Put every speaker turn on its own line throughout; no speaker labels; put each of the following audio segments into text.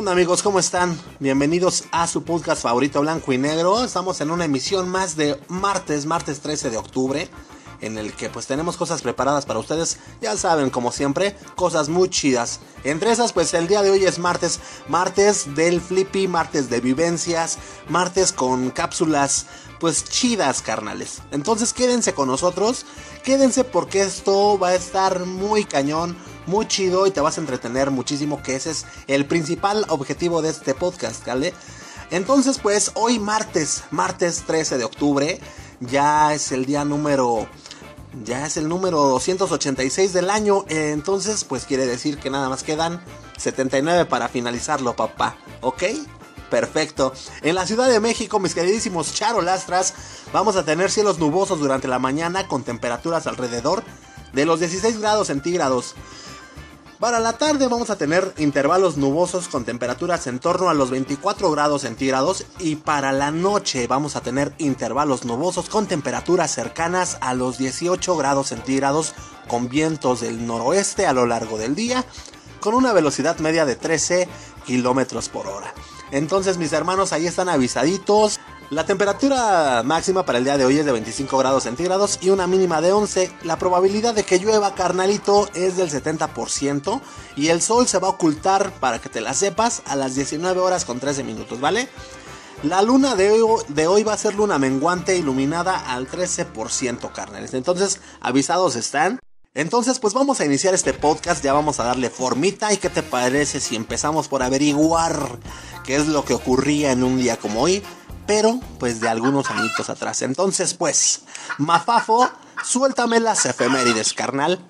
onda amigos? ¿Cómo están? Bienvenidos a su podcast favorito blanco y negro. Estamos en una emisión más de martes, martes 13 de octubre, en el que pues tenemos cosas preparadas para ustedes. Ya saben, como siempre, cosas muy chidas. Entre esas, pues el día de hoy es martes, martes del flippy, martes de vivencias, martes con cápsulas pues chidas, carnales. Entonces quédense con nosotros, quédense porque esto va a estar muy cañón muy chido y te vas a entretener muchísimo, que ese es el principal objetivo de este podcast, ¿vale? Entonces, pues hoy martes, martes 13 de octubre, ya es el día número ya es el número 286 del año, entonces pues quiere decir que nada más quedan 79 para finalizarlo, papá, ¿ok? Perfecto. En la Ciudad de México, mis queridísimos charolastras, vamos a tener cielos nubosos durante la mañana con temperaturas alrededor de los 16 grados centígrados. Para la tarde vamos a tener intervalos nubosos con temperaturas en torno a los 24 grados centígrados y para la noche vamos a tener intervalos nubosos con temperaturas cercanas a los 18 grados centígrados con vientos del noroeste a lo largo del día con una velocidad media de 13 kilómetros por hora. Entonces mis hermanos ahí están avisaditos. La temperatura máxima para el día de hoy es de 25 grados centígrados y una mínima de 11. La probabilidad de que llueva, carnalito, es del 70% y el sol se va a ocultar, para que te la sepas, a las 19 horas con 13 minutos, ¿vale? La luna de hoy, de hoy va a ser luna menguante iluminada al 13%, carnales. Entonces, avisados están. Entonces, pues vamos a iniciar este podcast, ya vamos a darle formita y qué te parece si empezamos por averiguar qué es lo que ocurría en un día como hoy pero pues de algunos añitos atrás. Entonces, pues, Mafafo, suéltame las efemérides, carnal.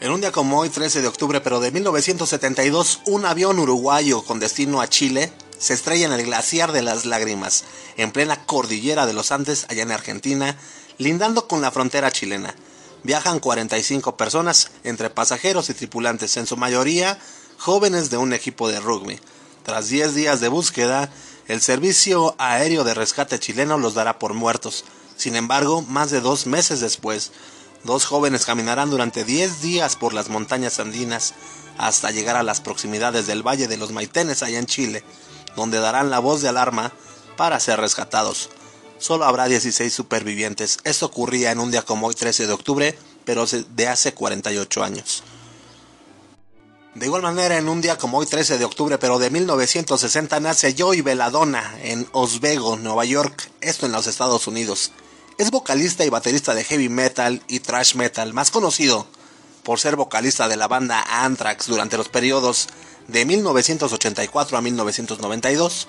En un día como hoy, 13 de octubre, pero de 1972, un avión uruguayo con destino a Chile se estrella en el glaciar de las lágrimas, en plena cordillera de los Andes, allá en Argentina, lindando con la frontera chilena viajan 45 personas, entre pasajeros y tripulantes, en su mayoría jóvenes de un equipo de rugby. Tras 10 días de búsqueda, el Servicio Aéreo de Rescate chileno los dará por muertos. Sin embargo, más de dos meses después, dos jóvenes caminarán durante 10 días por las montañas andinas hasta llegar a las proximidades del Valle de los Maitenes allá en Chile, donde darán la voz de alarma para ser rescatados solo habrá 16 supervivientes. Esto ocurría en un día como hoy 13 de octubre, pero de hace 48 años. De igual manera, en un día como hoy 13 de octubre, pero de 1960, nace Joey Belladonna en Oswego, Nueva York, esto en los Estados Unidos. Es vocalista y baterista de heavy metal y thrash metal, más conocido por ser vocalista de la banda Anthrax durante los periodos de 1984 a 1992.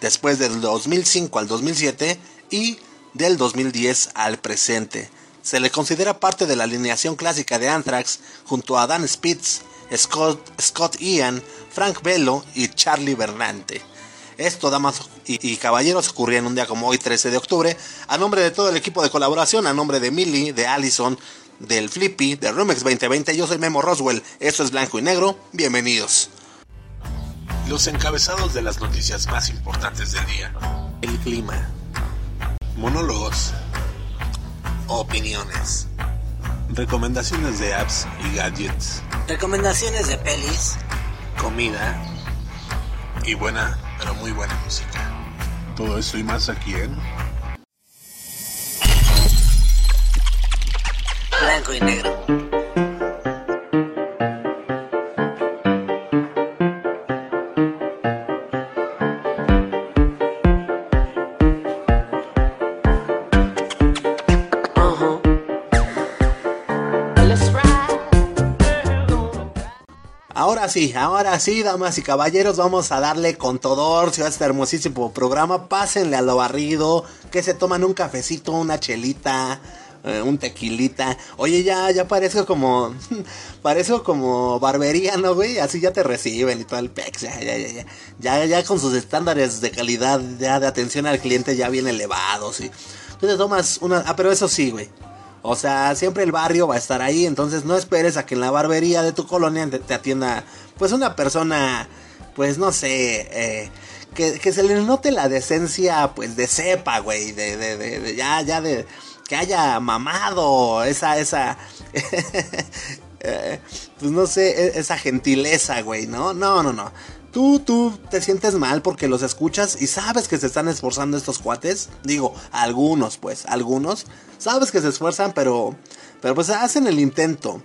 Después del 2005 al 2007 y del 2010 al presente. Se le considera parte de la alineación clásica de Anthrax junto a Dan Spitz, Scott, Scott Ian, Frank Bello y Charlie Bernante. Esto, damas y, caballeros, ocurría en un día como hoy, 13 de octubre, a nombre de todo el equipo de colaboración, a nombre de Millie, de Allison, del Flippy, de Rumex 2020. Yo soy Memo Roswell, esto es Blanco y Negro, bienvenidos.
Los encabezados de las noticias más importantes del día.
El clima
monólogos,
opiniones,
recomendaciones de apps y gadgets,
recomendaciones de pelis,
comida y buena, pero muy buena música. Todo esto y más aquí en
Blanco y Negro.
Ahora sí, ahora sí, damas y caballeros, vamos a darle con todo a este hermosísimo programa. Pásenle a lo barrido, que se toman un cafecito, una chelita, eh, un tequilita. Oye, ya, ya parezco como, parezco como barbería, ¿no, güey? Así ya te reciben y todo el pex, ya, ya, ya, ya, con sus estándares de calidad, ya de atención al cliente ya bien elevados, y tú te tomas una, ah, pero eso sí, güey o sea, siempre el barrio va a estar ahí, entonces no esperes a que en la barbería de tu colonia te, atienda pues una persona, pues no sé, eh, que, se le note la decencia pues de cepa, güey, de, de, de, ya, ya de... que haya mamado esa, esa, eh, pues no sé, e, esa gentileza, güey, ¿no? No, no, no. Tú, tú te sientes mal porque los escuchas y sabes que se están esforzando estos cuates. Digo, algunos, pues, algunos. Sabes que se esfuerzan, pero, pero pues hacen el intento.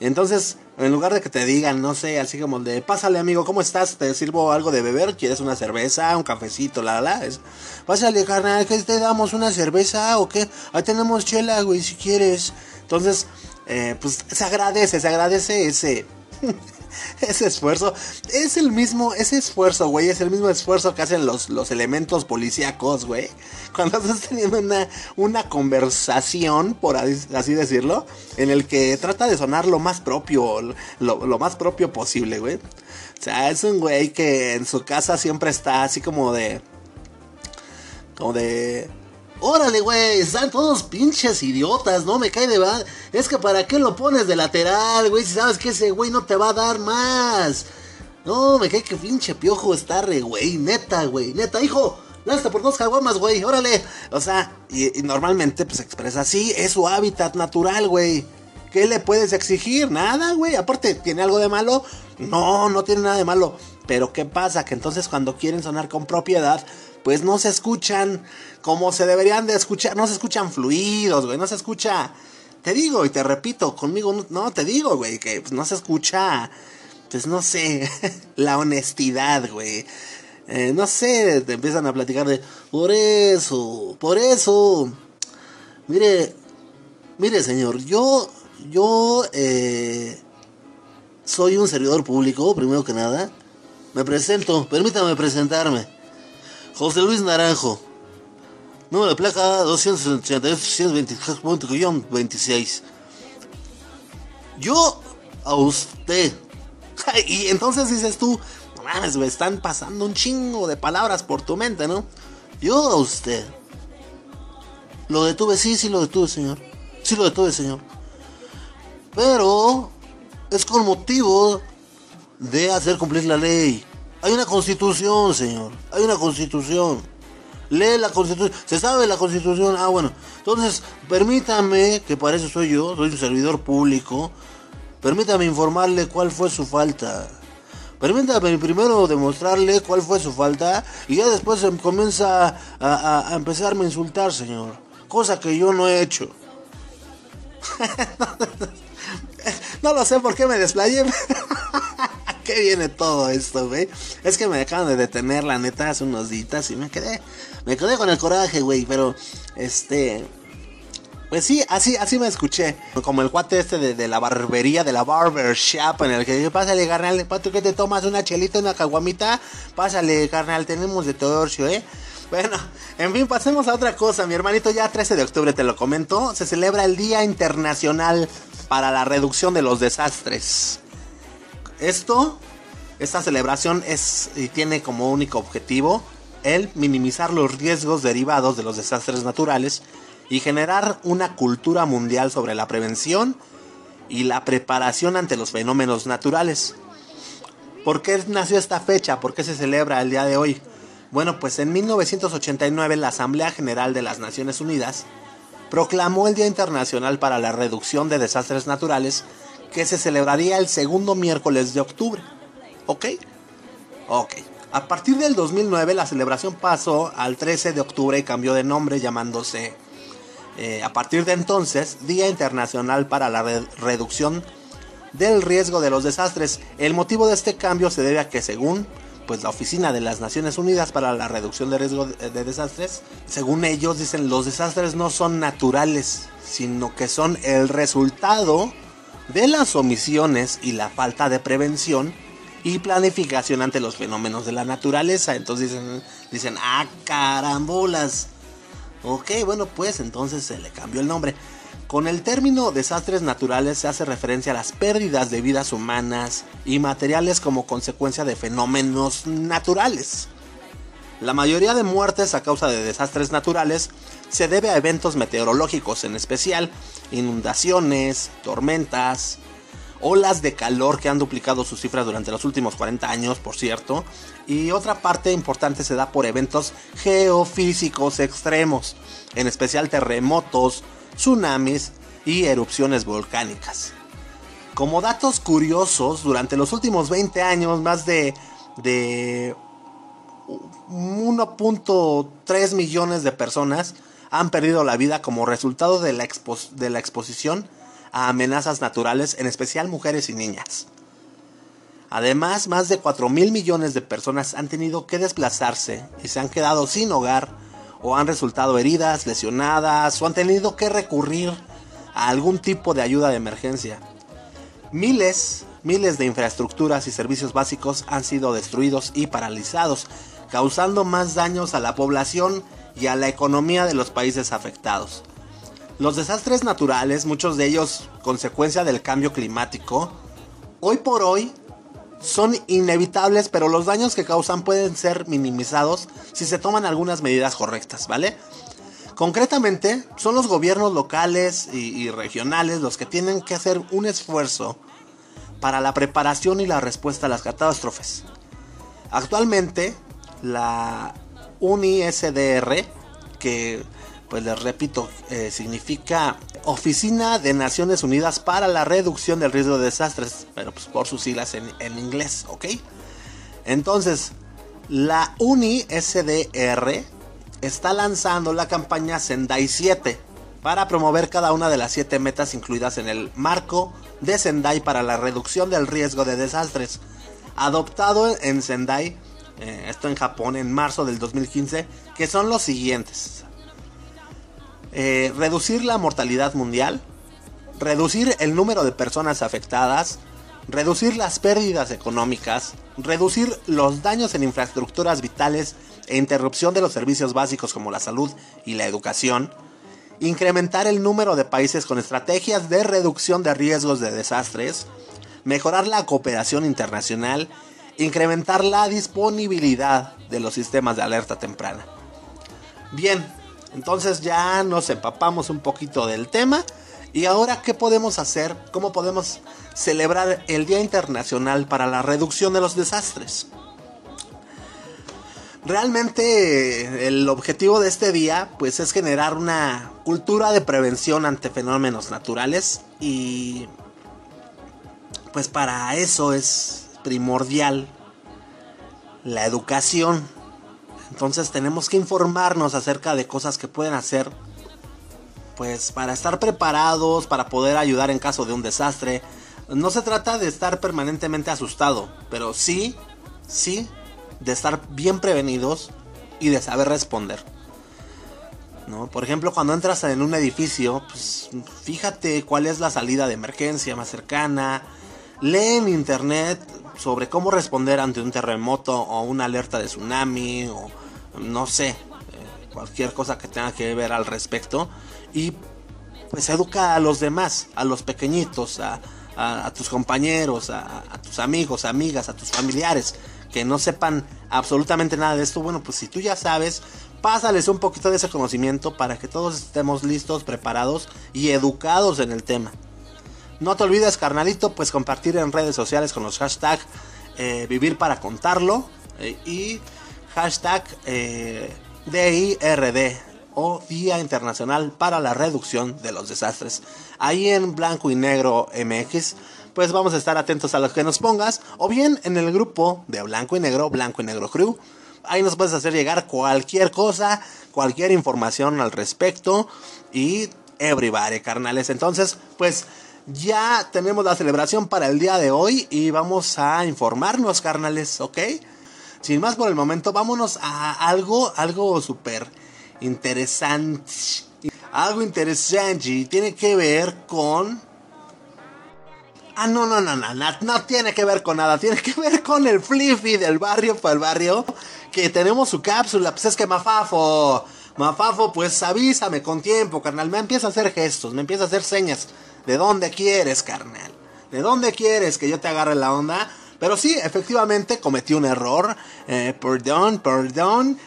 Entonces, en lugar de que te digan, no sé, así como de, pásale amigo, ¿cómo estás? Te sirvo algo de beber, ¿quieres una cerveza, un cafecito, la, la? Es, pásale, carnal, ¿qué te damos? ¿Una cerveza o qué? Ahí tenemos chela, güey, si quieres. Entonces, eh, pues se agradece, se agradece ese... ese esfuerzo es el mismo, ese esfuerzo, güey, es el mismo esfuerzo que hacen los, los elementos policíacos, güey. Cuando estás teniendo una, una conversación, por así decirlo, en el que trata de sonar lo más propio, lo, lo más propio posible, güey. O sea, es un güey que en su casa siempre está así como de... Como de Órale, güey, están todos pinches idiotas, no me cae de. Es que para qué lo pones de lateral, güey, si sabes que ese güey no te va a dar más. No, me cae que pinche piojo está re, güey, neta, güey, neta, hijo. Lasta por dos caguamas, güey, órale. O sea, y, normalmente pues se expresa así, es su hábitat natural, güey. ¿Qué le puedes exigir? Nada, güey. Aparte, ¿tiene algo de malo? No, no tiene nada de malo. Pero ¿qué pasa? Que entonces cuando quieren sonar con propiedad, pues no se escuchan como se deberían de escuchar, no se escuchan fluidos, güey, no se escucha, te digo y te repito, conmigo no, te digo, güey, que pues, no se escucha, pues no sé, la honestidad, güey. Eh, no sé, te empiezan a platicar de, por eso, por eso, mire, mire señor, yo, yo, eh, soy un servidor público, primero que nada. Me presento, permítame presentarme. José Luis Naranjo. Número de placa 288-623.26. Yo a usted. y entonces dices tú, mames, me están pasando un chingo de palabras por tu mente, ¿no? Yo a usted. Lo detuve, sí, sí lo detuve, señor. Sí lo detuve, señor. Pero es con motivo de hacer cumplir la ley. Hay una constitución, señor. Hay una constitución. Lee la constitución. ¿Se sabe la constitución? Ah, bueno. Entonces, permítame, que para eso soy yo, soy un servidor público. Permítame informarle cuál fue su falta. Permítame primero demostrarle cuál fue su falta y ya después comienza a, a empezarme a insultar, señor. Cosa que yo no he hecho. no lo sé por qué me desplayé. qué viene todo esto, güey? Es que me acaban de detener, la neta, hace unos días y me quedé. Me quedé con el coraje, güey. Pero, este. Pues sí, así, así me escuché. Como el cuate este de, la barbería, de la barbershop, en el que dije, pásale, carnal, ¿tú que te tomas una chelita, una caguamita? Pásale, carnal, tenemos de torcio, ¿eh? Bueno, en fin, pasemos a otra cosa. Mi hermanito, ya 13 de octubre te lo comento, se celebra el Día Internacional para la Reducción de los Desastres. Esto, esta celebración es y tiene como único objetivo el minimizar los riesgos derivados de los desastres naturales y generar una cultura mundial sobre la prevención y la preparación ante los fenómenos naturales. ¿Por qué nació esta fecha? ¿Por qué se celebra el día de hoy? Bueno, pues en 1989 la Asamblea General de las Naciones Unidas proclamó el Día Internacional para la Reducción de Desastres Naturales que se celebraría el segundo miércoles de octubre. ¿Ok? Ok. A partir del 2009 la celebración pasó al 13 de octubre y cambió de nombre llamándose eh, a partir de entonces Día Internacional para la Reducción del Riesgo de los Desastres. El motivo de este cambio se debe a que según pues la Oficina de las Naciones Unidas para la Reducción de Riesgo de Desastres, según ellos dicen los desastres no son naturales, sino que son el resultado de las omisiones y la falta de prevención y planificación ante los fenómenos de la naturaleza. Entonces dicen, dicen ah, carambolas. Ok, bueno, pues entonces se le cambió el nombre. Con el término desastres naturales se hace referencia a las pérdidas de vidas humanas y materiales como consecuencia de fenómenos naturales. La mayoría de muertes a causa de desastres naturales se debe a eventos meteorológicos, en especial inundaciones, tormentas, olas de calor que han duplicado sus cifras durante los últimos 40 años, por cierto, y otra parte importante se da por eventos geofísicos extremos, en especial terremotos, tsunamis y erupciones volcánicas. Como datos curiosos, durante los últimos 20 años más de, de 1.3 millones de personas han perdido la vida como resultado de la, de la exposición a amenazas naturales, en especial mujeres y niñas. Además, más de 4 mil millones de personas han tenido que desplazarse y se han quedado sin hogar o han resultado heridas, lesionadas o han tenido que recurrir a algún tipo de ayuda de emergencia. Miles, miles de infraestructuras y servicios básicos han sido destruidos y paralizados, causando más daños a la población y a la economía de los países afectados. Los desastres naturales, muchos de ellos consecuencia del cambio climático, hoy por hoy son inevitables, pero los daños que causan pueden ser minimizados si se toman algunas medidas correctas, ¿vale? Concretamente, son los gobiernos locales y, regionales los que tienen que hacer un esfuerzo para la preparación y la respuesta a las catástrofes. Actualmente, la UNISDR, que pues les repito, eh, significa Oficina de Naciones Unidas para la Reducción del Riesgo de Desastres, pero pues por sus siglas en, inglés, ¿ok? Entonces, la UNISDR está lanzando la campaña Sendai 7 para promover cada una de las 7 metas incluidas en el marco de Sendai para la reducción del riesgo de desastres, adoptado en Sendai, eh, esto en Japón, en marzo del 2015, que son los siguientes. Eh, reducir la mortalidad mundial, reducir el número de personas afectadas, reducir las pérdidas económicas, reducir los daños en infraestructuras vitales e interrupción de los servicios básicos como la salud y la educación, incrementar el número de países con estrategias de reducción de riesgos de desastres, mejorar la cooperación internacional, incrementar la disponibilidad de los sistemas de alerta temprana. Bien, entonces ya nos empapamos un poquito del tema. Y ahora, ¿qué podemos hacer? ¿Cómo podemos celebrar el Día Internacional para la Reducción de los Desastres? Realmente el objetivo de este día pues es generar una cultura de prevención ante fenómenos naturales y pues para eso es primordial la educación entonces tenemos que informarnos acerca de cosas que pueden hacer, pues para estar preparados, para poder ayudar en caso de un desastre. No se trata de estar permanentemente asustado, pero sí, sí, de estar bien prevenidos y de saber responder. ¿No? Por ejemplo, cuando entras en un edificio, pues fíjate cuál es la salida de emergencia más cercana. Lee en internet sobre cómo responder ante un terremoto o una alerta de tsunami o no sé, eh, cualquier cosa que tenga que ver al respecto y pues educa a los demás, a los pequeñitos, a, tus compañeros, a, tus amigos, amigas, a tus familiares que no sepan absolutamente nada de esto. Bueno, pues si tú ya sabes, pásales un poquito de ese conocimiento para que todos estemos listos, preparados y educados en el tema. No te olvides, carnalito, pues compartir en redes sociales con los hashtags eh, vivir para contarlo eh, y hashtag eh, DIRD o Día Internacional para la Reducción de los Desastres. Ahí en blanco y negro MX, pues vamos a estar atentos a lo que nos pongas o bien en el grupo de blanco y negro, blanco y negro crew. Ahí nos puedes hacer llegar cualquier cosa, cualquier información al respecto y everybody, carnales. Entonces, pues ya tenemos la celebración para el día de hoy y vamos a informarnos, carnales, ¿ok? Sin más por el momento, vámonos a algo, algo súper interesante. Algo interesante tiene que ver con... Ah, no, no, no, no, no, no tiene que ver con nada, tiene que ver con el Fliffy del barrio para el barrio, que tenemos su cápsula, pues es que Mafafo, Mafafo, pues avísame con tiempo, carnal, me empieza a hacer gestos, me empieza a hacer señas. ¿De dónde quieres, carnal? ¿De dónde quieres que yo te agarre la onda? Pero sí, efectivamente cometí un error. Eh, perdón, perdón.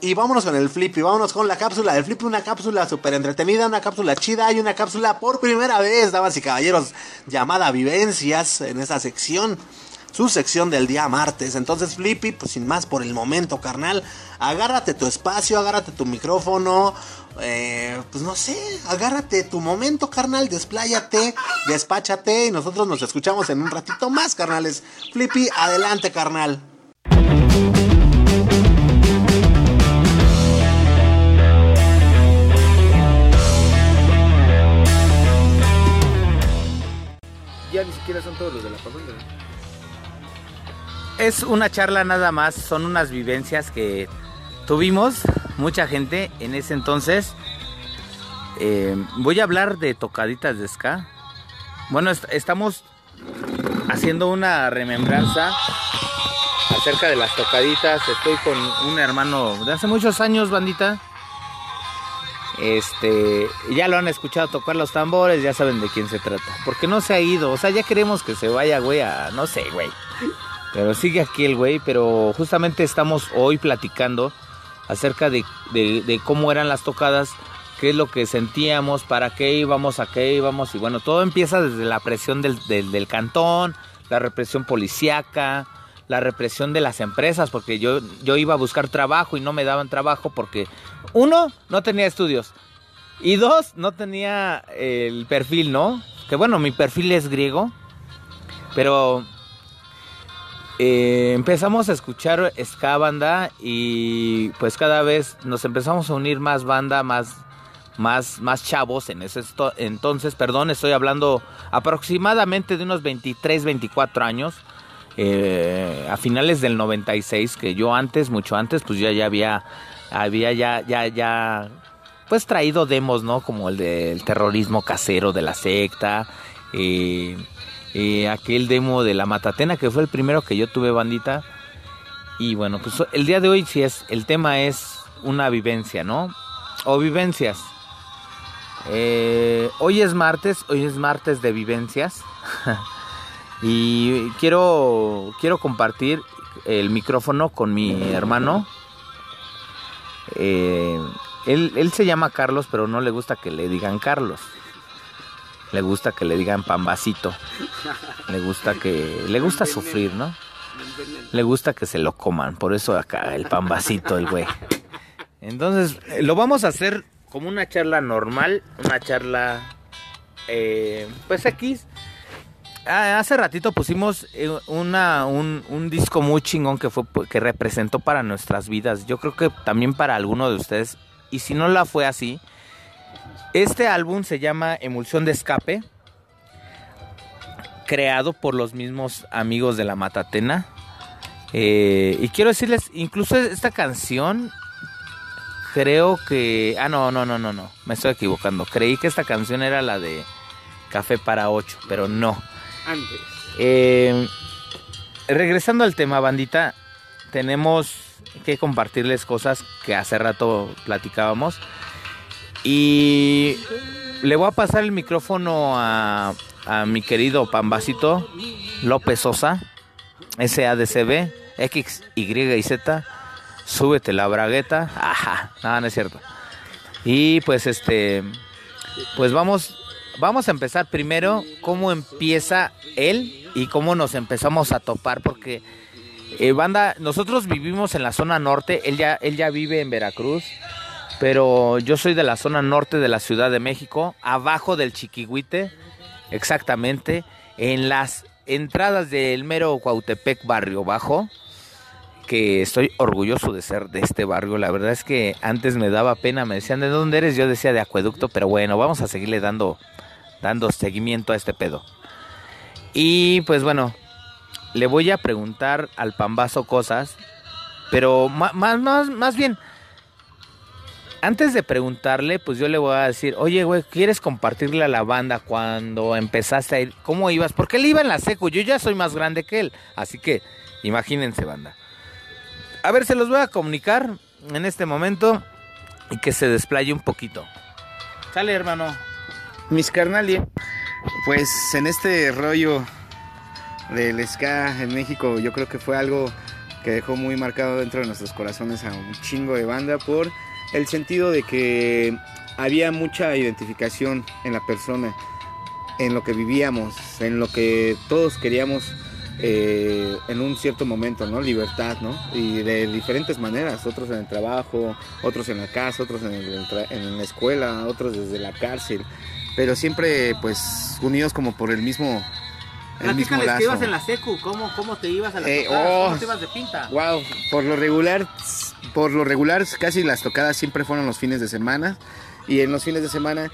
Y vámonos con el flip y vámonos con la cápsula del flip, una cápsula súper entretenida, una cápsula chida y una cápsula por primera vez, damas y caballeros, llamada Vivencias en esa sección. Su sección del día martes. Entonces, Flippy, pues sin más por el momento, carnal, agárrate tu espacio, agárrate tu micrófono, eh, pues no sé, agárrate tu momento, carnal, despláyate, despáchate y nosotros nos escuchamos en un ratito más, carnales. Flippy, adelante, carnal.
Ya ni siquiera son todos los de la parranda.
Es una charla nada más, son unas vivencias que tuvimos mucha gente en ese entonces. Eh, voy a hablar de tocaditas de ska. Bueno, est- estamos haciendo una remembranza acerca de las tocaditas. Estoy con un hermano de hace muchos años, bandita. Este, ya lo han escuchado tocar los tambores, ya saben de quién se trata. Porque no se ha ido, o sea, ya queremos que se vaya, güey, a no sé, güey. Pero sigue aquí el güey, pero justamente estamos hoy platicando acerca de, de- cómo eran las tocadas, qué es lo que sentíamos, para qué íbamos, a qué íbamos. Y bueno, todo empieza desde la presión del, del- del cantón, la represión policíaca, la represión de las empresas, porque yo, yo iba a buscar trabajo y no me daban trabajo porque, uno, no tenía estudios. Y dos, no tenía el perfil, ¿no? Que bueno, mi perfil es griego, pero eh, empezamos a escuchar ska y pues cada vez nos empezamos a unir más banda, más, más, más chavos en ese entonces, perdón, estoy hablando aproximadamente de unos 23, 24 años. eh, a finales del 96, que yo antes, mucho antes, pues ya, ya había, había ya, ya, ya, pues traído demos, ¿no? Como el del terrorismo casero de la secta, eh, eh, aquel demo de la Matatena, que fue el primero que yo tuve bandita. Y bueno, pues el día de hoy sí es, el tema es una vivencia, ¿no? O vivencias. Eh, hoy es martes, hoy es martes de vivencias. y quiero, quiero compartir el micrófono con mi hermano. Eh, él, él se llama Carlos, pero no le gusta que le digan Carlos. Le gusta que le digan pambacito. Le gusta que. Le gusta sufrir, ¿no? Le gusta que se lo coman. Por eso acá el pambacito, el güey. Entonces, eh, lo vamos a hacer como una charla normal. Una charla. eh, pues X. Ah, hace ratito pusimos eh, una, un, un disco muy chingón que fue que representó para nuestras vidas. Yo creo que también para alguno de ustedes. Y si no la fue así, este álbum se llama Emulsión de Escape, creado por los mismos amigos de la Matatena. Eh, y quiero decirles, incluso esta canción, creo que... Ah, no, no, no, no, no, me estoy equivocando. Creí que esta canción era la de Café para Ocho, pero no.
Antes.
Eh, regresando al tema, bandita, tenemos que compartirles cosas que hace rato platicábamos. Y le voy a pasar el micrófono a, a mi querido Pambacito López Sosa, SADCB, X, Y Z. Súbete la bragueta. Ajá, nada, no es cierto. Y pues este, pues vamos, vamos a empezar primero cómo empieza él y cómo nos empezamos a topar porque eh, banda, nosotros vivimos en la zona norte, él ya, él ya vive en Veracruz, pero yo soy de la zona norte de la Ciudad de México, abajo del Chiquihuite, exactamente, en las entradas del mero Cuautepec Barrio Bajo, que estoy orgulloso de ser de este barrio, la verdad es que antes me daba pena, me decían de dónde eres, yo decía de Acueducto, pero bueno, vamos a seguirle dando, dando seguimiento a este pedo. Y pues bueno, le voy a preguntar al pambazo cosas, pero más, más, más bien, antes de preguntarle, pues yo le voy a decir, oye, güey, ¿quieres compartirle a la banda cuando empezaste a ir? ¿Cómo ibas? Porque él iba en la seco, yo ya soy más grande que él, así que imagínense, banda. A ver, se los voy a comunicar en este momento y que se desplaye un poquito. Sale, hermano.
Mis carnales, pues en este rollo del ska en México, yo creo que fue algo que dejó muy marcado dentro de nuestros corazones a un chingo de banda por el sentido de que había mucha identificación en la persona, en lo que vivíamos, en lo que todos queríamos eh, en un cierto momento, ¿no? Libertad, ¿no? Y de diferentes maneras, otros en el trabajo, otros en la casa, otros en, el en la escuela, otros desde la cárcel, pero siempre pues unidos como por el mismo
Platícales que ibas en la secu, ¿cómo, cómo te ibas a la
Eh,
tocadas?
oh.
¿Cómo te ibas de pinta?
Wow, por lo regular, por lo regular casi las tocadas siempre fueron los fines de semana y en los fines de semana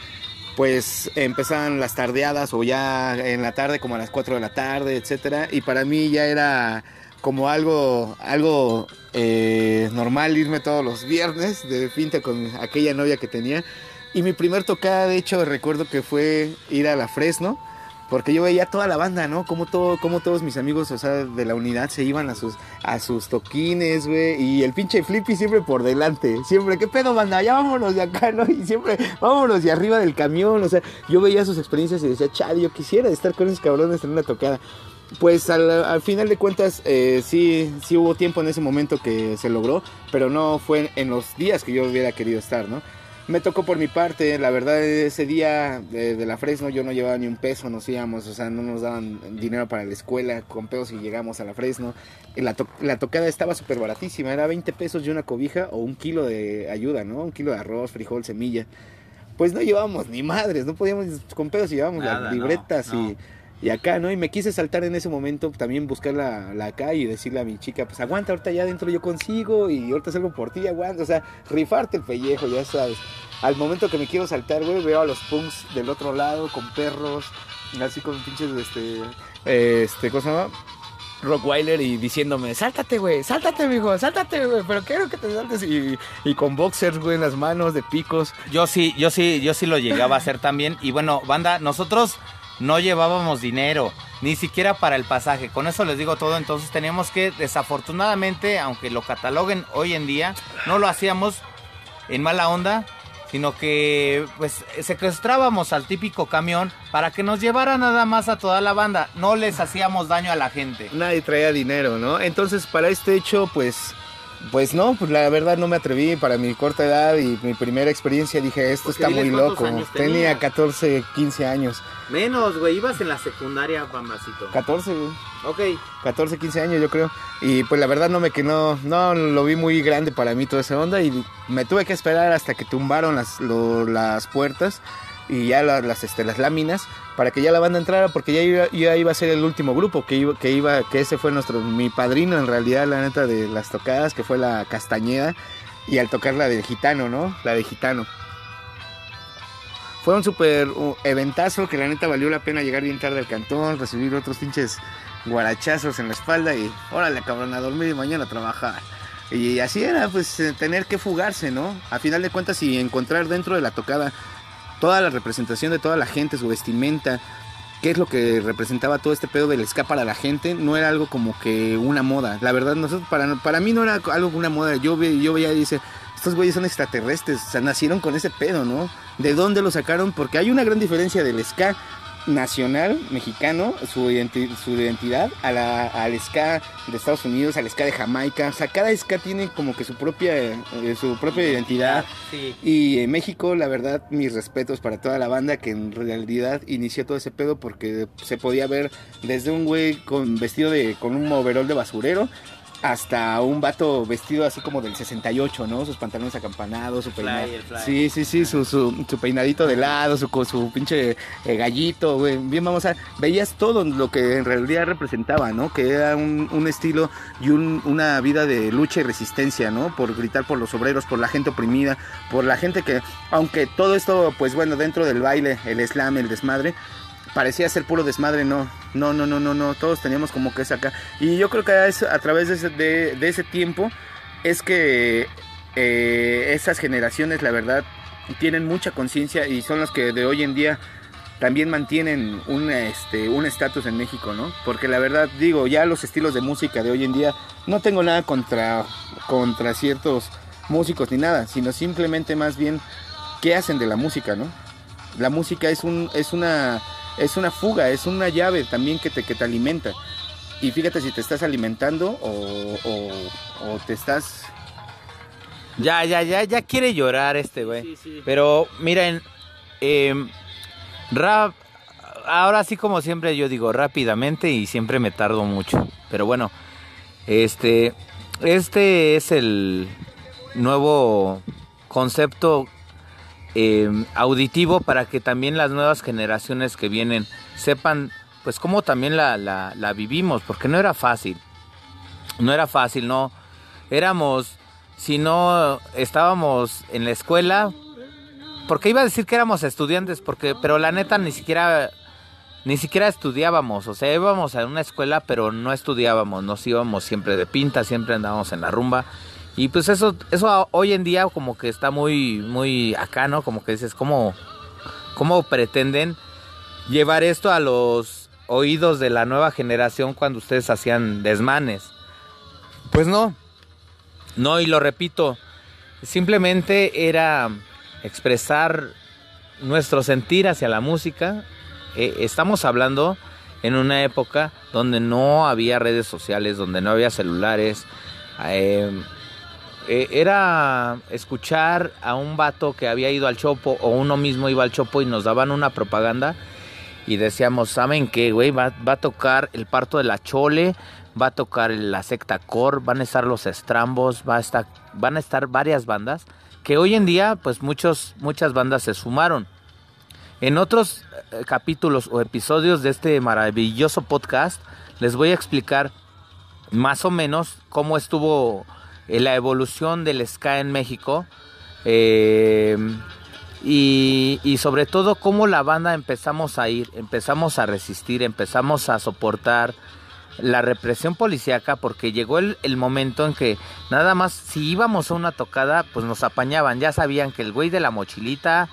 pues empezaban las tardeadas o ya en la tarde como a las 4 de la tarde, etcétera, y para mí ya era como algo algo eh, normal irme todos los viernes de pinta con aquella novia que tenía y mi primer tocada de hecho recuerdo que fue ir a la Fresno porque yo veía toda la banda, ¿no? Como todo, como todos mis amigos, o sea, de la unidad se iban a sus, a sus toquines, güey. Y el pinche Flippy siempre por delante. Siempre, ¿qué pedo, banda? Ya vámonos de acá, ¿no? Y siempre, vámonos de arriba del camión. O sea, yo veía sus experiencias y decía, chale, yo quisiera estar con esos cabrones en una tocada. Pues al, al final de cuentas, eh, sí, sí hubo tiempo en ese momento que se logró, pero no fue en los días que yo hubiera querido estar, ¿no? Me tocó por mi parte, la verdad ese día de, de la Fresno yo no llevaba ni un peso, nos íbamos, o sea, no nos daban dinero para la escuela, con pedos y llegamos a la Fresno. La, to- la tocada estaba súper baratísima, era 20 pesos y una cobija o un kilo de ayuda, ¿no? Un kilo de arroz, frijol, semilla. Pues no llevábamos ni madres, no podíamos con pedos y llevábamos
Nada,
las
no,
libretas
no.
y... Y acá, ¿no? Y me quise saltar en ese momento, también buscar la, acá y decirle a mi chica, pues aguanta, ahorita ya adentro yo consigo y ahorita salgo por ti, aguanta. O sea, rifarte el pellejo, ya sabes. Al momento que me quiero saltar, güey, veo a los punks del otro lado con perros, así con pinches, este, este, ¿cómo se llama? Rockweiler y diciéndome, sáltate, güey, sáltate, mijo, sáltate, güey, pero quiero que te saltes. Y, y con boxers, güey, en las manos, de picos.
Yo sí, yo sí, yo sí lo llegaba a hacer también. Y bueno, banda, nosotros no llevábamos dinero, ni siquiera para el pasaje. Con eso les digo todo. Entonces teníamos que, desafortunadamente, aunque lo cataloguen hoy en día, no lo hacíamos en mala onda, sino que pues secuestrábamos al típico camión para que nos llevara nada más a toda la banda. No les hacíamos daño a la gente.
nadie traía dinero, ¿no? Entonces, para este hecho, pues, pues no, pues la verdad no me atreví para mi corta edad y mi primera experiencia dije, esto
Porque
está muy loco. Tenía
tenías.
14, 15 años.
Menos, güey, ibas en la secundaria, Bambacito.
14, güey.
Ok.
14, 15 años yo creo. Y pues la verdad no me que no, no lo vi muy grande para mí toda esa onda y me tuve que esperar hasta que tumbaron las, lo- las puertas y ya la- las, este, las láminas para que ya la banda entrara porque ya iba, ya iba a ser el último grupo que iba, que iba, que ese fue nuestro, mi padrino en realidad la neta de las tocadas que fue la Castañeda y al tocar la del gitano, ¿no? La de gitano. Fue un super uh, eventazo que la neta valió la pena llegar bien tarde al cantón, recibir otros pinches guarachazos en la espalda y órale cabrón a dormir y mañana a trabajar. Y así era, pues eh, tener que fugarse, ¿no? A final de cuentas y encontrar dentro de la tocada toda la representación de toda la gente, su vestimenta, qué es lo que representaba todo este pedo del ska para la gente, no era algo como que una moda. La verdad, nosotros para, para mí no era algo una moda. Yo, yo veía y dice, estos güeyes son extraterrestres, o sea, nacieron con ese pedo, ¿no? ¿De dónde lo sacaron? Porque hay una gran diferencia del ska nacional mexicano, su, identi- su identidad, a la, al ska de Estados Unidos, al ska de Jamaica. O sea, cada ska tiene como que su propia, eh, su propia identidad.
Sí.
Y en México, la verdad, mis respetos para toda la banda que en realidad inició todo ese pedo porque se podía ver desde un güey con vestido de con un overol de basurero hasta un vato vestido así como del 68, ¿no? Sus pantalones acampanados, su peinado. Sí, sí, sí, su, su, su peinadito de lado, su, su pinche eh, gallito, güey. Bien, vamos a. Veías todo lo que en realidad representaba, ¿no? Que era un, un estilo y un- una vida de lucha y resistencia, ¿no? Por gritar por los obreros, por la gente oprimida, por la gente que, aunque todo esto, pues bueno, dentro del baile, el slam, el desmadre, parecía ser puro desmadre, no, no, no, no, no, no, todos teníamos como que esa acá. Y yo creo que a través de ese, tiempo es que eh, esas generaciones, la verdad, tienen mucha conciencia y son los que de hoy en día también mantienen un este un estatus en México, ¿no? Porque la verdad digo, ya los estilos de música de hoy en día no tengo nada contra contra ciertos músicos ni nada, sino simplemente más bien qué hacen de la música, ¿no? La música es un es una es una fuga, es una llave también que te que te alimenta. Y fíjate si te estás alimentando o, o, o te estás
Ya, ya, ya, ya quiere llorar este güey. Pero miren, eh, rap, ahora sí como siempre yo digo rápidamente y siempre me tardo mucho. Pero bueno, este, este es el nuevo concepto eh, auditivo para que también las nuevas generaciones que vienen sepan pues cómo también la, la, la vivimos, porque no era fácil. No era fácil, no. Éramos, si no estábamos en la escuela, porque iba a decir que éramos estudiantes, porque, pero la neta ni siquiera, ni siquiera estudiábamos, o sea, íbamos a una escuela, pero no estudiábamos, nos íbamos siempre de pinta, siempre andábamos en la rumba. Y pues eso, eso hoy en día como que está muy, muy acá, ¿no? Como que dices, ¿cómo, cómo pretenden llevar esto a los oídos de la nueva generación cuando ustedes hacían desmanes? Pues no, no, y lo repito, simplemente era expresar nuestro sentir hacia la música. Eh, estamos hablando en una época donde no había redes sociales, donde no había celulares. Eh, eh, era escuchar a un vato que había ido al Chopo o uno mismo iba al Chopo y nos daban una propaganda y decíamos, ¿saben qué, güey? Va, va a tocar el parto de la Chole, va a tocar la secta Core, van a estar los estrambos, va a estar, van a estar varias bandas que hoy en día pues muchos, muchas bandas se sumaron. En otros eh, capítulos o episodios de este maravilloso podcast les voy a explicar más o menos cómo estuvo la evolución del ska en México eh, y, sobre todo cómo la banda empezamos a ir, empezamos a resistir, empezamos a soportar la represión policíaca porque llegó el, el, momento en que nada más si íbamos a una tocada pues nos apañaban, ya sabían que el güey de la mochilita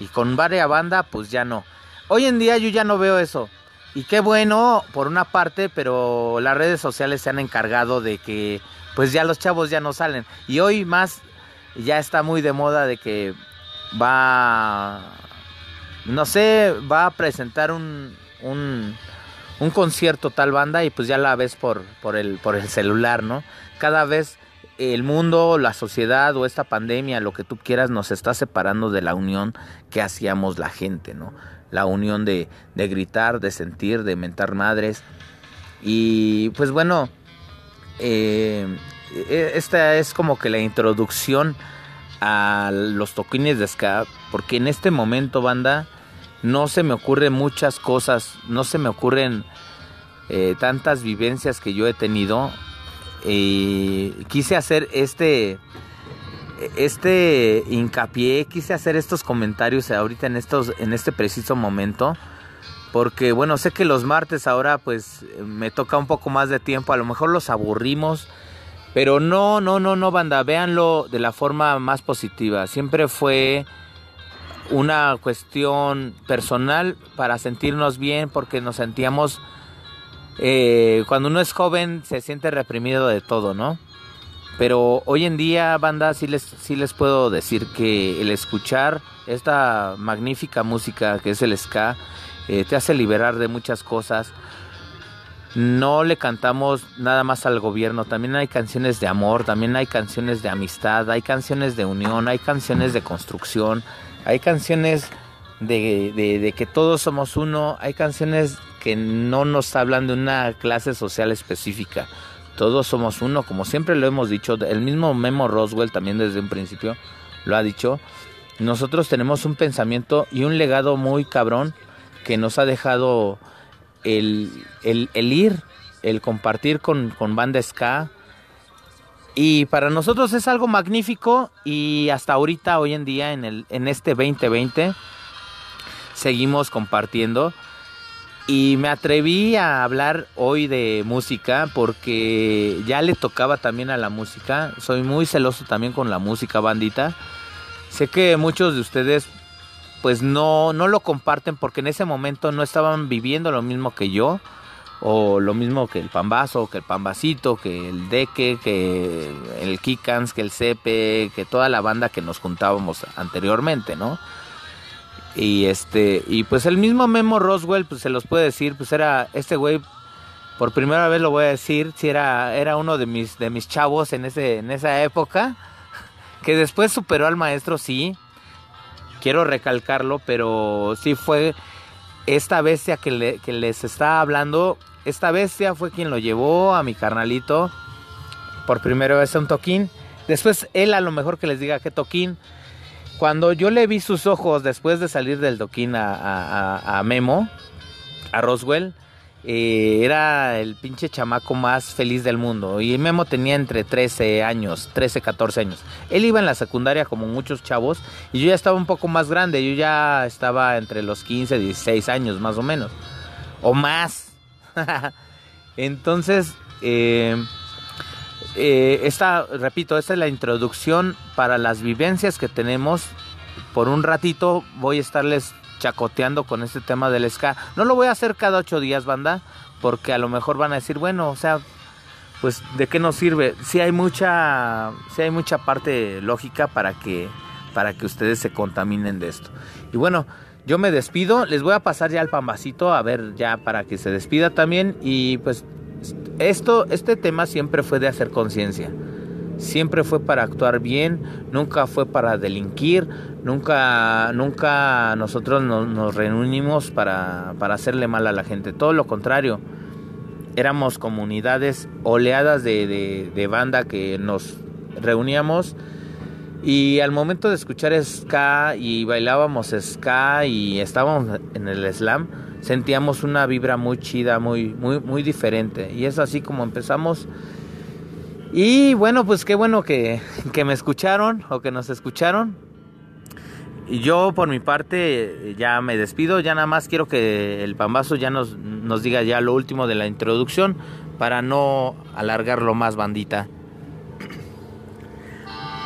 y con varias banda pues ya no. Hoy en día yo ya no veo eso. Y qué bueno por una parte, pero las redes sociales se han encargado de que pues ya los chavos ya no salen. Y hoy más ya está muy de moda de que va, no sé, va a presentar un, un, concierto tal banda y pues ya la ves por, por, el, por el celular, ¿no? Cada vez el mundo, la sociedad o esta pandemia, lo que tú quieras, nos está separando de la unión que hacíamos la gente, ¿no? La unión de, de gritar, de sentir, de mentar madres. Y pues bueno, eh, esta es como que la introducción a los toquines de ska, porque en este momento, banda, no se me ocurren muchas cosas, no se me ocurren eh, tantas vivencias que yo he tenido. Y quise hacer este, este hincapié, quise hacer estos comentarios ahorita en, estos, en este preciso momento. Porque bueno, sé que los martes ahora pues me toca un poco más de tiempo, a lo mejor los aburrimos, pero no, no, no, no, banda, véanlo de la forma más positiva. Siempre fue una cuestión personal para sentirnos bien porque nos sentíamos eh, cuando uno es joven se siente reprimido de todo, ¿no? Pero hoy en día, banda, sí les, sí les puedo decir que el escuchar esta magnífica música que es el ska eh, te hace liberar de muchas cosas. No le cantamos nada más al gobierno, también hay canciones de amor, también hay canciones de amistad, hay canciones de unión, hay canciones de construcción, hay canciones de, de, de, que todos somos uno, hay canciones que no nos hablan de una clase social específica. Todos somos uno, como siempre lo hemos dicho. El mismo Memo Roswell también desde un principio lo ha dicho. Nosotros tenemos un pensamiento y un legado muy cabrón que nos ha dejado el, el, el ir, el compartir con, con banda ska, y para nosotros es algo magnífico y hasta ahorita, hoy en día, en, el, en este 2020, seguimos compartiendo. Y me atreví a hablar hoy de música porque ya le tocaba también a la música. Soy muy celoso también con la música bandita. Sé que muchos de ustedes pues no, no lo comparten porque en ese momento no estaban viviendo lo mismo que yo o lo mismo que el pambazo, que el pambacito, que el deque, que el Kikans, que el Cepe, que toda la banda que nos juntábamos anteriormente, ¿no? Y este, y pues el mismo Memo Roswell, pues se los puede decir, pues era este güey, por primera vez lo voy a decir, si era, era uno de mis, de mis chavos en ese, en esa época, que después superó al maestro, sí, quiero recalcarlo, pero sí fue esta bestia que, le- que les está hablando, esta bestia fue quien lo llevó a mi carnalito por primera vez a un toquín. Después él a lo mejor que les diga qué toquín. Cuando yo le vi sus ojos después de salir del toquín a, Memo, a Roswell, eh, era el pinche chamaco más feliz del mundo. Y Memo tenía entre 13 años, 13, 14 años. Él iba en la secundaria como muchos chavos y yo ya estaba un poco más grande. Yo ya estaba entre los 15, 16 años más o menos. O más. Entonces, eh, eh, esta, repito, esta es la introducción para las vivencias que tenemos. Por un ratito voy a estarles chacoteando con este tema del ska. No lo voy a hacer cada ocho días, banda, porque a lo mejor van a decir, bueno, o sea, pues de qué nos sirve. Sí hay mucha, sí hay mucha parte lógica para que, para que ustedes se contaminen de esto. Y bueno, yo me despido. Les voy a pasar ya el pambacito a ver ya para que se despida también. Y pues esto, este tema siempre fue de hacer conciencia. Siempre fue para actuar bien, nunca fue para delinquir, nunca, nunca nosotros nos, reunimos para, para hacerle mal a la gente. Todo lo contrario, éramos comunidades oleadas de, de- de banda que nos reuníamos y al momento de escuchar ska y bailábamos ska y estábamos en el slam, sentíamos una vibra muy chida, muy, muy, muy diferente. Y es así como empezamos. Y bueno, pues qué bueno que, que me escucharon o que nos escucharon. Y yo por mi parte ya me despido, ya nada más quiero que el pambazo ya nos, nos diga ya lo último de la introducción para no alargarlo más bandita.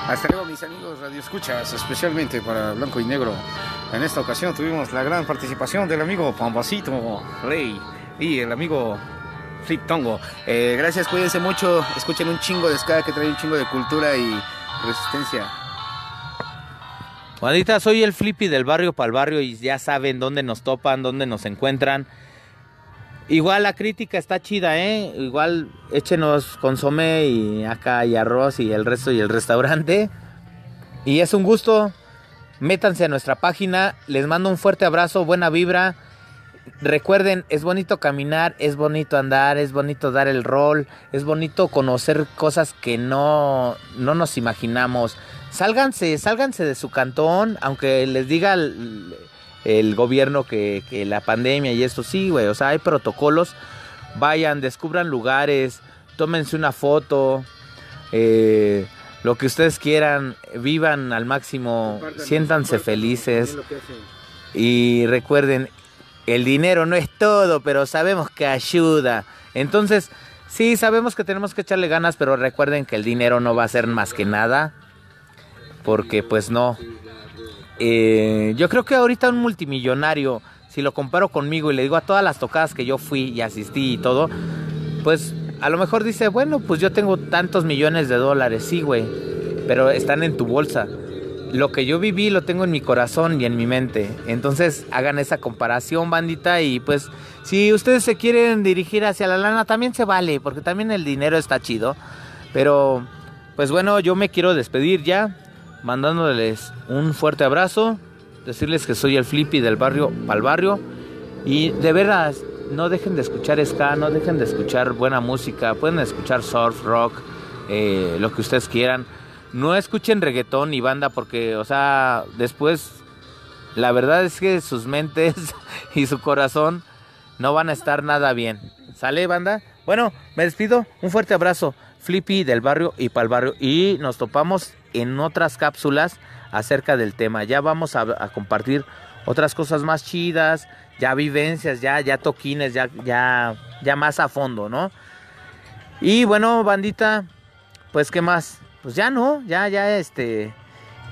Hasta luego, mis amigos Radio Escuchas, especialmente para Blanco y Negro. En esta ocasión tuvimos la gran participación del amigo Pambacito Rey y el amigo Flip Tongo. Eh, gracias, cuídense mucho. Escuchen un chingo de ska que trae un chingo de cultura y resistencia.
Bandita, soy el Flippy del barrio para el barrio y ya saben dónde nos topan, dónde nos encuentran. Igual la crítica está chida, ¿eh? Igual échenos consomé y acá y arroz y el resto y el restaurante. Y es un gusto. Métanse a nuestra página. Les mando un fuerte abrazo, buena vibra. Recuerden, es bonito caminar, es bonito andar, es bonito dar el rol, es bonito conocer cosas que no, no nos imaginamos. Sálganse, sálganse de su cantón, aunque les diga el, el gobierno que, que la pandemia y esto, sí, güey, o sea, hay protocolos. Vayan, descubran lugares, tómense una foto, eh, lo que ustedes quieran, vivan al máximo, siéntanse felices. Y recuerden, el dinero no es todo, pero sabemos que ayuda. Entonces, sí, sabemos que tenemos que echarle ganas, pero recuerden que el dinero no va a ser más que nada. Porque pues no. Eh, yo creo que ahorita un multimillonario, si lo comparo conmigo y le digo a todas las tocadas que yo fui y asistí y todo, pues a lo mejor dice, bueno, pues yo tengo tantos millones de dólares, sí, güey, pero están en tu bolsa. Lo que yo viví lo tengo en mi corazón y en mi mente. Entonces hagan esa comparación, bandita, y pues si ustedes se quieren dirigir hacia la lana, también se vale, porque también el dinero está chido. Pero, pues bueno, yo me quiero despedir ya, mandándoles un fuerte abrazo, decirles que soy el Flippy del barrio pa'l barrio, y de veras, no dejen de escuchar ska, no dejen de escuchar buena música, pueden escuchar surf, rock, eh, lo que ustedes quieran. No escuchen reggaetón ni banda porque, o sea, después la verdad es que sus mentes y su corazón no van a estar nada bien. ¿Sale, banda? Bueno, me despido. Un fuerte abrazo. Flippy del barrio y pa'l barrio. Y nos topamos en otras cápsulas acerca del tema. Ya vamos a, a compartir otras cosas más chidas, ya vivencias, ya, ya toquines, ya, ya, ya más a fondo, ¿no? Y bueno, bandita, pues qué más. Pues ya no, ya, ya este.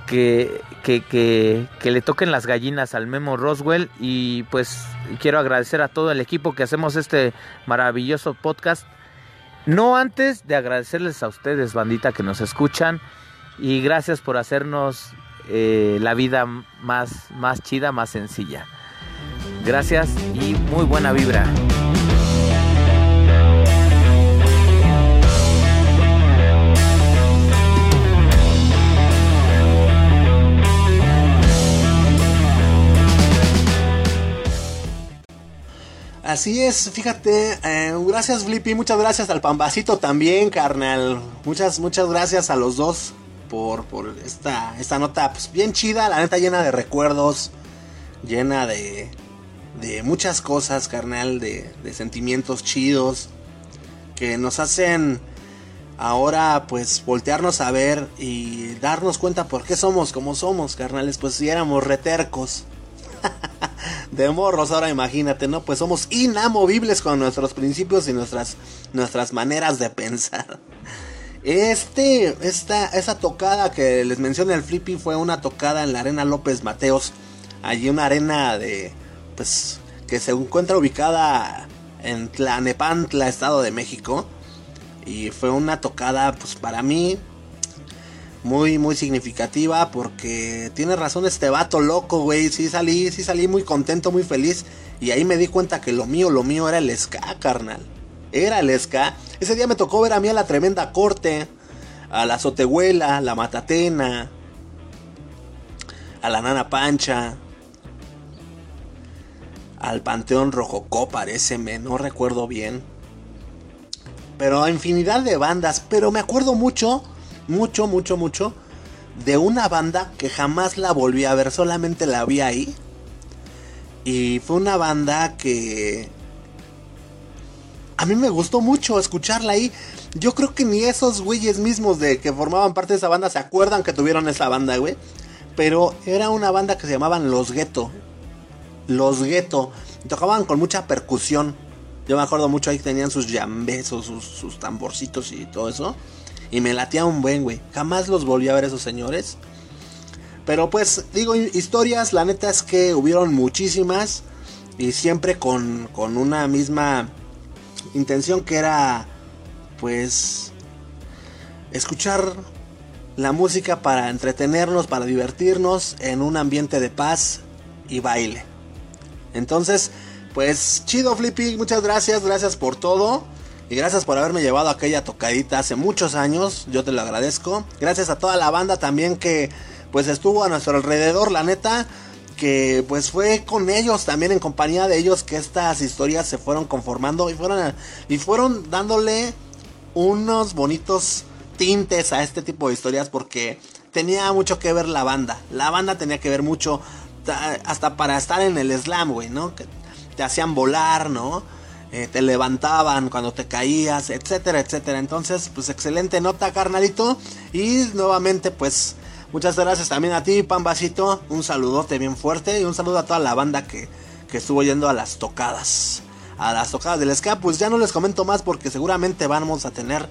Que, que, que, le toquen las gallinas al Memo Roswell. Y pues quiero agradecer a todo el equipo que hacemos este maravilloso podcast. No antes de agradecerles a ustedes, bandita, que nos escuchan. Y gracias por hacernos eh, la vida más, más chida, más sencilla. Gracias y muy buena vibra.
Así es, fíjate, eh, gracias Flippy, muchas gracias al Pambacito también, carnal. Muchas, muchas gracias a los dos por, por esta, esta nota pues, bien chida, la neta llena de recuerdos, llena de, de muchas cosas, carnal, de, de sentimientos chidos que nos hacen ahora pues voltearnos a ver y darnos cuenta por qué somos como somos, carnales, pues si éramos retercos. De morros, ahora imagínate, ¿no? Pues somos inamovibles con nuestros principios y nuestras, nuestras maneras de pensar. Este, esta, esa tocada que les mencioné al Flippy fue una tocada en la Arena López Mateos. Allí una arena de, pues, que se encuentra ubicada en Tlanepantla, Estado de México. Y fue una tocada, pues, para mí, muy, muy significativa porque tiene razón este vato loco, güey. Sí salí, sí salí muy contento, muy feliz. Y ahí me di cuenta que lo mío, lo mío era el ska, carnal. Era el ska. Ese día me tocó ver a mí a la tremenda corte, a la Sotehuela, la Matatena, a la Nana Pancha, al Panteón Rojocó, parece, no recuerdo bien. Pero a infinidad de bandas, pero me acuerdo mucho mucho, mucho, mucho de una banda que jamás la volví a ver, solamente la vi ahí. Y fue una banda que a mí me gustó mucho escucharla ahí. Yo creo que ni esos güeyes mismos de que formaban parte de esa banda se acuerdan que tuvieron esa banda, güey. Pero era una banda que se llamaban Los Gueto. Los Gueto. Tocaban con mucha percusión. Yo me acuerdo mucho ahí tenían sus llambezos, sus, sus tamborcitos y todo eso. Y me latía un buen, güey. Jamás los volví a ver esos señores. Pero pues, digo, historias, la neta es que hubieron muchísimas. Y siempre con, con una misma intención que era, pues, escuchar la música para entretenernos, para divertirnos en un ambiente de paz y baile. Entonces, pues chido Flippy, muchas gracias, gracias por todo. Y gracias por haberme llevado aquella tocadita hace muchos años. Yo te lo agradezco. Gracias a toda la banda también que pues estuvo a nuestro alrededor, la neta. Que pues fue con ellos, también en compañía de ellos, que estas historias se fueron conformando y fueron, y fueron dándole unos bonitos tintes a este tipo de historias porque tenía mucho que ver la banda. La banda tenía que ver mucho, hasta para estar en el slam, güey, ¿no? Que te hacían volar, ¿no? Eh, te levantaban cuando te caías, etcétera, etcétera. Entonces, pues excelente nota, carnalito. Y nuevamente, pues muchas gracias también a ti, Pambasito. Un saludote bien fuerte y un saludo a toda la banda que, que estuvo yendo a las tocadas. A las tocadas del ska, pues ya no les comento más porque seguramente vamos a tener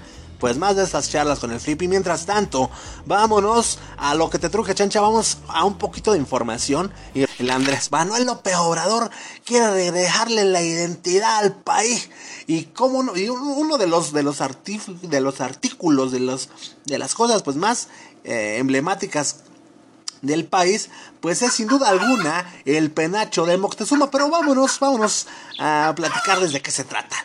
pues más de estas charlas con el Flippy. Mientras tanto, vámonos a lo que te truje, chancha. Vamos a un poquito de información. Y el Andrés Manuel López Obrador quiere dejarle la identidad al país. Y cómo no, y uno de los de los, de los artículos, de los de las cosas pues más eh, emblemáticas del país, pues es sin duda alguna el penacho de Moctezuma. Pero vámonos, vámonos a platicarles de qué se trata.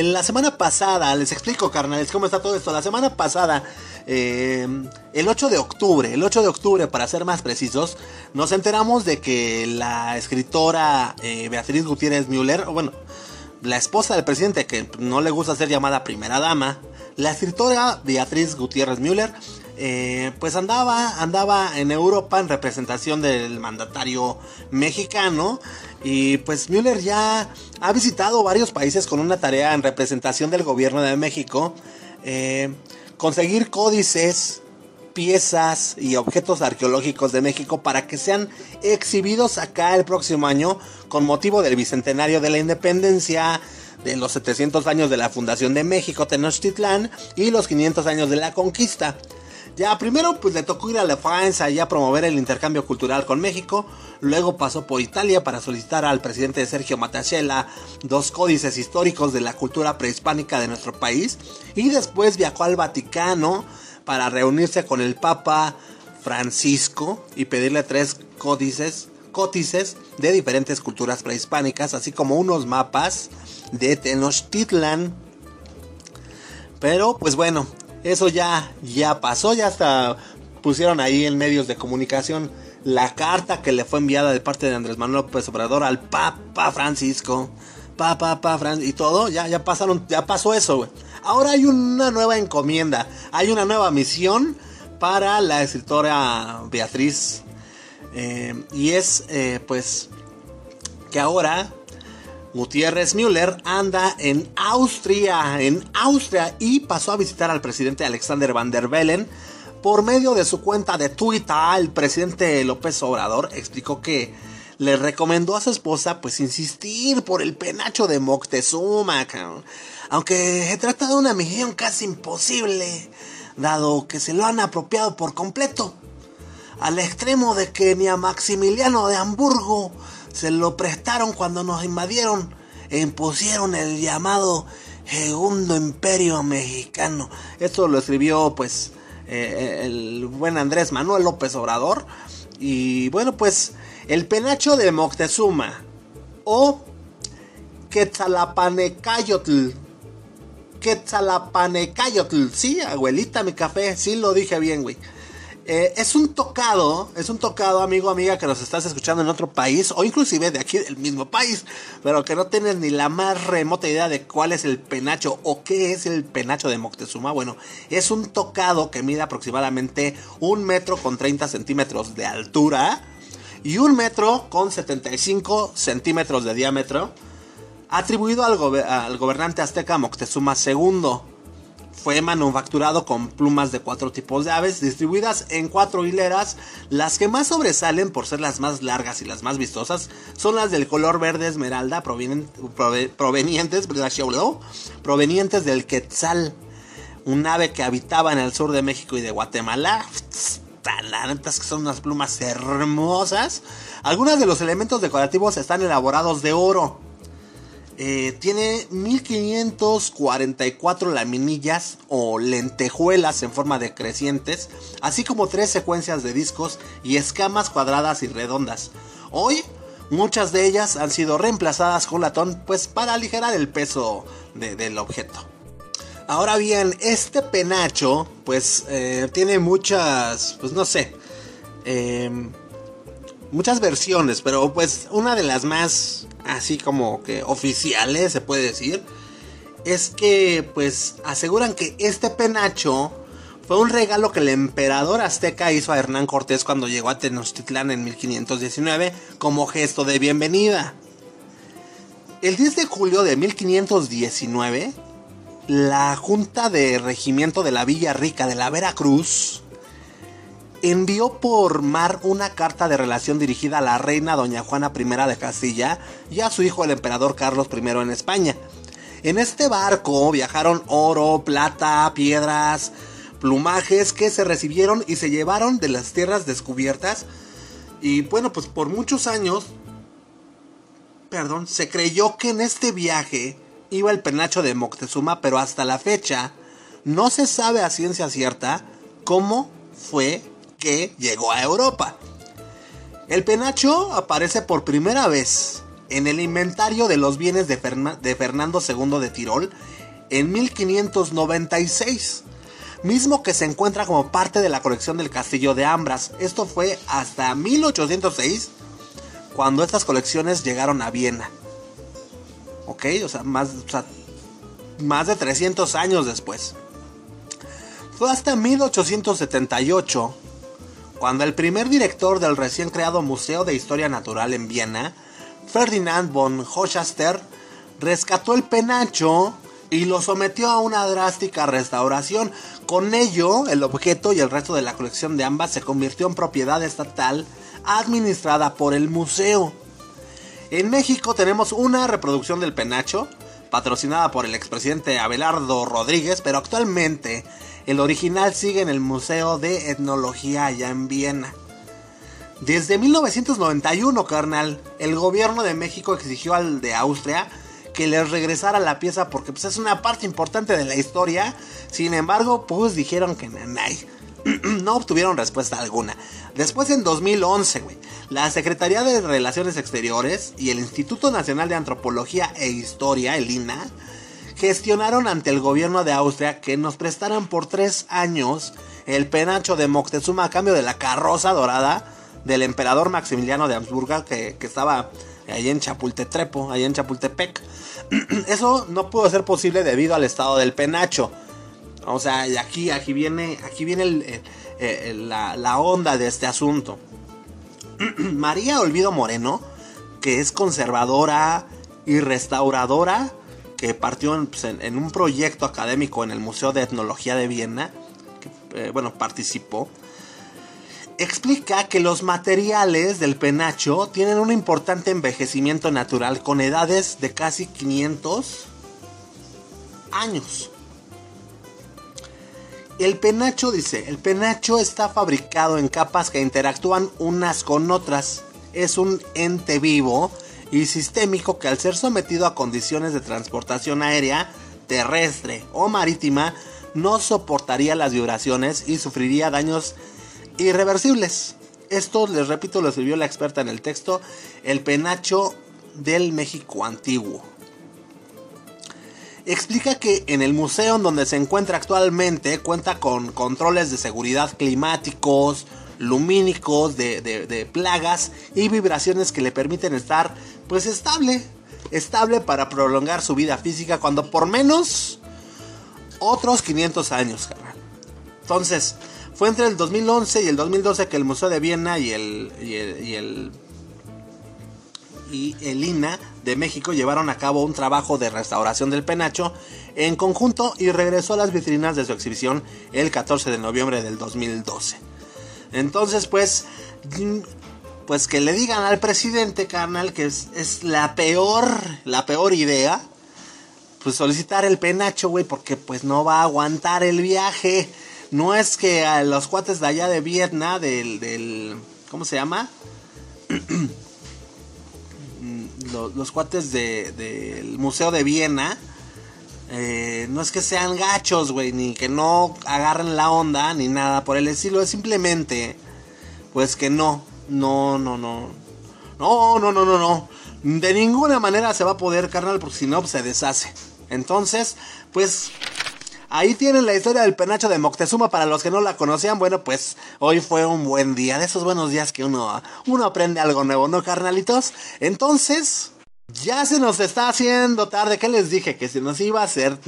En la semana pasada, les explico, carnales, cómo está todo esto. La semana pasada, eh, el 8 de octubre, el 8 de octubre, para ser más precisos, nos enteramos de que la escritora eh, Beatriz Gutiérrez Müller, bueno, la esposa del presidente, que no le gusta ser llamada primera dama, la escritora Beatriz Gutiérrez Müller, eh, pues andaba, andaba en Europa en representación del mandatario mexicano y pues Müller ya ha visitado varios países con una tarea en representación del gobierno de México. Eh, conseguir códices, piezas y objetos arqueológicos de México para que sean exhibidos acá el próximo año con motivo del bicentenario de la independencia, de los 700 años de la fundación de México, Tenochtitlán, y los 500 años de la conquista. Ya primero pues le tocó ir a la Francia y a promover el intercambio cultural con México, luego pasó por Italia para solicitar al presidente Sergio Mattarella dos códices históricos de la cultura prehispánica de nuestro país. Y después viajó al Vaticano para reunirse con el Papa Francisco y pedirle tres códices, códices de diferentes culturas prehispánicas, así como unos mapas de Tenochtitlan. Pero pues bueno, eso ya, ya pasó, ya hasta pusieron ahí en medios de comunicación la carta que le fue enviada de parte de Andrés Manuel López Obrador al Papa Francisco. Papa, Papa Francisco y todo, ya, ya pasaron, ya pasó eso. Ahora hay una nueva encomienda, hay una nueva misión para la escritora Beatriz. eh, y es, eh, pues, que ahora Gutiérrez Müller anda en Austria, en Austria, y pasó a visitar al presidente Alexander Van der Bellen. Por medio de su cuenta de Twitter, el presidente López Obrador explicó que le recomendó a su esposa pues insistir por el penacho de Moctezuma, aunque se trata de una misión casi imposible, dado que se lo han apropiado por completo, al extremo de que ni a Maximiliano de Hamburgo se lo prestaron cuando nos invadieron e impusieron el llamado Segundo Imperio Mexicano. Esto lo escribió pues eh, el buen Andrés Manuel López Obrador. Y bueno, pues el penacho de Moctezuma o Quetzalapanecayotl. Quetzalapanecayotl. Sí, abuelita, mi café. Sí lo dije bien, güey. Eh, es un tocado, es un tocado, amigo, amiga, que nos estás escuchando en otro país, o inclusive de aquí del mismo país, pero que no tienes ni la más remota idea de cuál es el penacho o qué es el penacho de Moctezuma. Bueno, es un tocado que mide aproximadamente un metro con 30 centímetros de altura y un metro con 75 centímetros de diámetro, atribuido al, al gobernante azteca Moctezuma II. Fue manufacturado con plumas de cuatro tipos de aves distribuidas en cuatro hileras. Las que más sobresalen por ser las más largas y las más vistosas son las del color verde esmeralda provenientes, provenientes del Quetzal, un ave que habitaba en el sur de México y de Guatemala. La neta que son unas plumas hermosas. Algunos de los elementos decorativos están elaborados de oro. Eh, tiene 1544 laminillas o lentejuelas en forma de crecientes, así como tres secuencias de discos y escamas cuadradas y redondas. Hoy, muchas de ellas han sido reemplazadas con latón, pues para aligerar el peso de- del objeto. Ahora bien, este penacho, pues eh, tiene muchas, pues no sé, em, muchas versiones, pero pues una de las más así como que oficiales se puede decir es que pues aseguran que este penacho fue un regalo que el emperador azteca hizo a Hernán Cortés cuando llegó a Tenochtitlán en 1519 como gesto de bienvenida. El 10 de julio de 1519, la Junta de Regimiento de la Villa Rica de la Veracruz envió por mar una carta de relación dirigida a la reina doña Juana I de Castilla y a su hijo el emperador Carlos I en España. En este barco viajaron oro, plata, piedras, plumajes que se recibieron y se llevaron de las tierras descubiertas. Y bueno, pues por muchos años, perdón, se creyó que en este viaje iba el penacho de Moctezuma, pero hasta la fecha no se sabe a ciencia cierta cómo fue que llegó a Europa. El penacho aparece por primera vez en el inventario de los bienes de, Ferna- de Fernando II de Tirol en 1596, mismo que se encuentra como parte de la colección del castillo de Ambras. Esto fue hasta 1806 cuando estas colecciones llegaron a Viena. Ok, o sea, más, más de 300 años después. Fue hasta 1878 cuando el primer director del recién creado Museo de Historia Natural en Viena, Ferdinand von Hochster, rescató el penacho y lo sometió a una drástica restauración. Con ello, el objeto y el resto de la colección de ambas se convirtió en propiedad estatal administrada por el museo. En México tenemos una reproducción del penacho, patrocinada por el expresidente Abelardo Rodríguez, pero actualmente el original sigue en el Museo de Etnología allá en Viena. Desde 1991, carnal, el gobierno de México exigió al de Austria que les regresara la pieza porque pues, es una parte importante de la historia. Sin embargo, pues dijeron que nanay. no obtuvieron respuesta alguna. Después en 2011, güey, la Secretaría de Relaciones Exteriores y el Instituto Nacional de Antropología e Historia, el INA, gestionaron ante el gobierno de Austria que nos prestaran por tres años el penacho de Moctezuma a cambio de la carroza dorada del emperador Maximiliano de Habsburgo que, que estaba ahí en en Chapultepec. Eso no pudo ser posible debido al estado del penacho. O sea, y aquí, aquí viene, aquí viene eh, eh, la, la onda de este asunto. María Olvido Moreno, que es conservadora y restauradora, que partió en, pues, en un proyecto académico en el Museo de Etnología de Viena, que, eh, bueno, participó, explica que los materiales del penacho tienen un importante envejecimiento natural con edades de casi 500 años. El penacho dice, el penacho está fabricado en capas que interactúan unas con otras. Es un ente vivo y sistémico que al ser sometido a condiciones de transportación aérea, terrestre o marítima, no soportaría las vibraciones y sufriría daños irreversibles. Esto, les repito, lo escribió la experta en el texto, el penacho del México antiguo explica que en el museo en donde se encuentra actualmente cuenta con controles de seguridad climáticos, lumínicos, de, de- de plagas y vibraciones que le permiten estar pues estable, estable para prolongar su vida física cuando por menos otros 500 años. Entonces, fue entre el 2011 y el 2012 que el Museo de Viena y el, y el, y el y el INA de México llevaron a cabo un trabajo de restauración del penacho en conjunto y regresó a las vitrinas de su exhibición el 14 de noviembre del 2012. Entonces, pues, pues que le digan al presidente, carnal, que es, la peor, la peor idea, pues solicitar el penacho, güey, porque pues no va a aguantar el viaje. No es que a los cuates de allá de Vietnam, del, del ¿cómo se llama? los, cuates de- del Museo de Viena, eh, no es que sean gachos, güey, ni que no agarren la onda, ni nada por el estilo, es simplemente, pues que no, no, no, no. No, no, no, no, no. De ninguna manera se va a poder, carnal, porque si no, pues, se deshace. Entonces, pues Ahí tienen la historia del penacho de Moctezuma para los que no la conocían. Bueno, pues hoy fue un buen día, de esos buenos días que uno, uno aprende algo nuevo, ¿no, carnalitos? Entonces, ya se nos está haciendo tarde, que les dije que se nos iba a hacer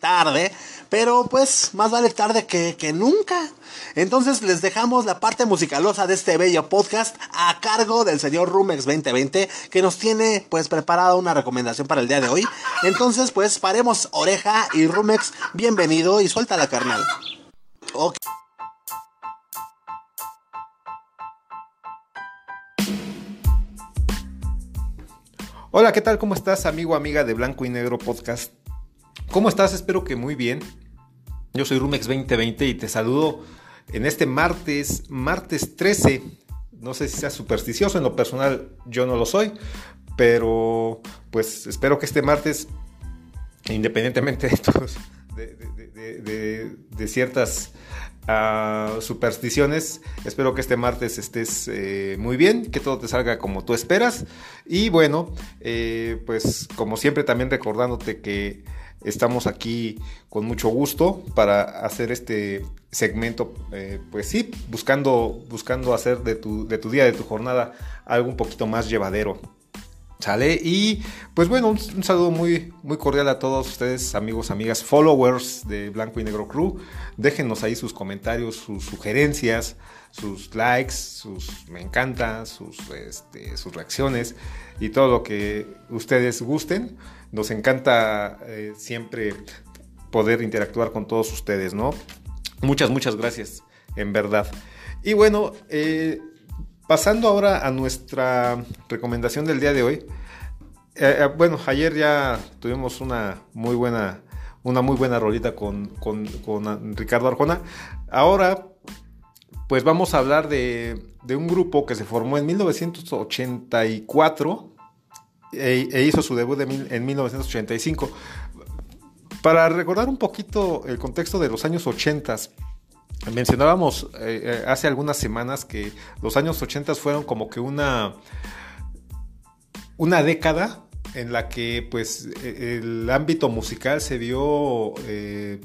tarde, pero pues más vale tarde que, que nunca. Entonces les dejamos la parte musicalosa de este bello podcast a cargo del señor Rumex 2020 que nos tiene pues preparada una recomendación para el día de hoy. Entonces pues paremos oreja y Rumex, bienvenido y suelta la carnal. Ok.
Hola, ¿qué tal? ¿Cómo estás, amigo, amiga de Blanco y Negro Podcast? ¿Cómo estás? Espero que muy bien. Yo soy Rumex 2020 y te saludo en este martes, martes 13. No sé si seas supersticioso, en lo personal yo no lo soy, pero pues espero que este martes, independientemente de- de- de- de ciertas ah, supersticiones, espero que este martes estés eh, muy bien, que todo te salga como tú esperas. Y bueno, eh, pues como siempre también recordándote que estamos aquí con mucho gusto para hacer este segmento, eh, pues sí, buscando, buscando hacer de tu, de tu día, de tu jornada, algo un poquito más llevadero. ¿Sale? Y pues bueno, un, saludo muy, muy cordial a todos ustedes, amigos, amigas, followers de Blanco y Negro Crew. Déjenos ahí sus comentarios, sus sugerencias, sus likes, sus me encanta, sus, este, sus reacciones y todo lo que ustedes gusten. Nos encanta eh, siempre poder interactuar con todos ustedes, ¿no? Muchas, muchas gracias, en verdad. Y bueno, eh, pasando ahora a nuestra recomendación del día de hoy. Eh, eh, bueno, ayer ya tuvimos una muy buena, una muy buena rolita con, con- con Ricardo Arjona. Ahora, pues vamos a hablar de, de un grupo que se formó en 1984 e, e hizo su debut en 1985. Para recordar un poquito el contexto de los años 80, mencionábamos eh, eh, hace algunas semanas que los años 80 fueron como que una, una década en la que pues e- el ámbito musical se vio, eh,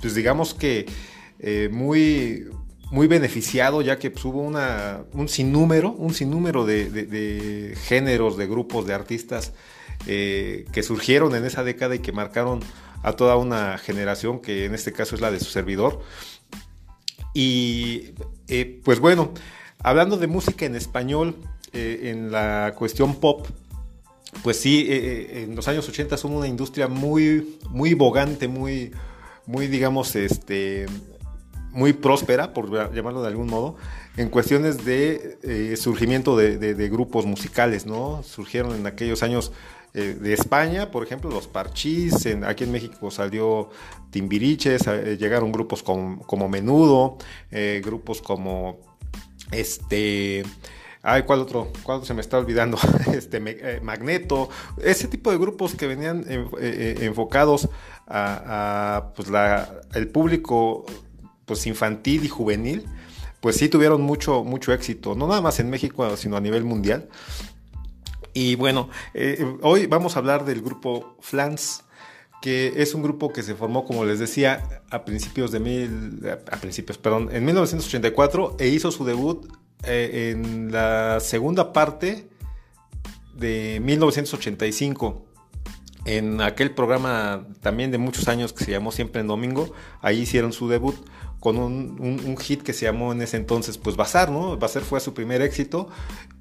pues digamos que muy, muy beneficiado, ya que pues, hubo una, un sinnúmero, un sinnúmero de, de- géneros, de grupos, de artistas que surgieron en esa década y que marcaron a toda una generación, que en este caso es la de su servidor. Y eh, pues bueno, hablando de música en español, eh, en la cuestión pop, pues sí, eh, en los años 80 son una industria muy, muy bogante, muy, muy, digamos, este, muy próspera, por llamarlo de algún modo, en cuestiones de surgimiento de grupos musicales, ¿no? Surgieron en aquellos años eh, de España, por ejemplo, los Parchís, aquí en México salió Timbiriches, eh, llegaron grupos como, Menudo, eh, grupos como este... Ay, ¿cuál otro? ¿Cuál se me está olvidando? Este, Magneto, ese tipo de grupos que venían en- enfocados a, pues el público pues infantil y juvenil, pues sí tuvieron mucho, mucho éxito, no nada más en México, sino a nivel mundial. Y bueno, eh, hoy vamos a hablar del grupo Flans, que es un grupo que se formó, como les decía, a principios de mil, a principios, perdón, en 1984 e hizo su debut eh, en la segunda parte de 1985 en aquel programa también de muchos años que se llamó Siempre en Domingo, ahí hicieron su debut con un, un- hit que se llamó en ese entonces pues Bazar, ¿no? Bazar fue su primer éxito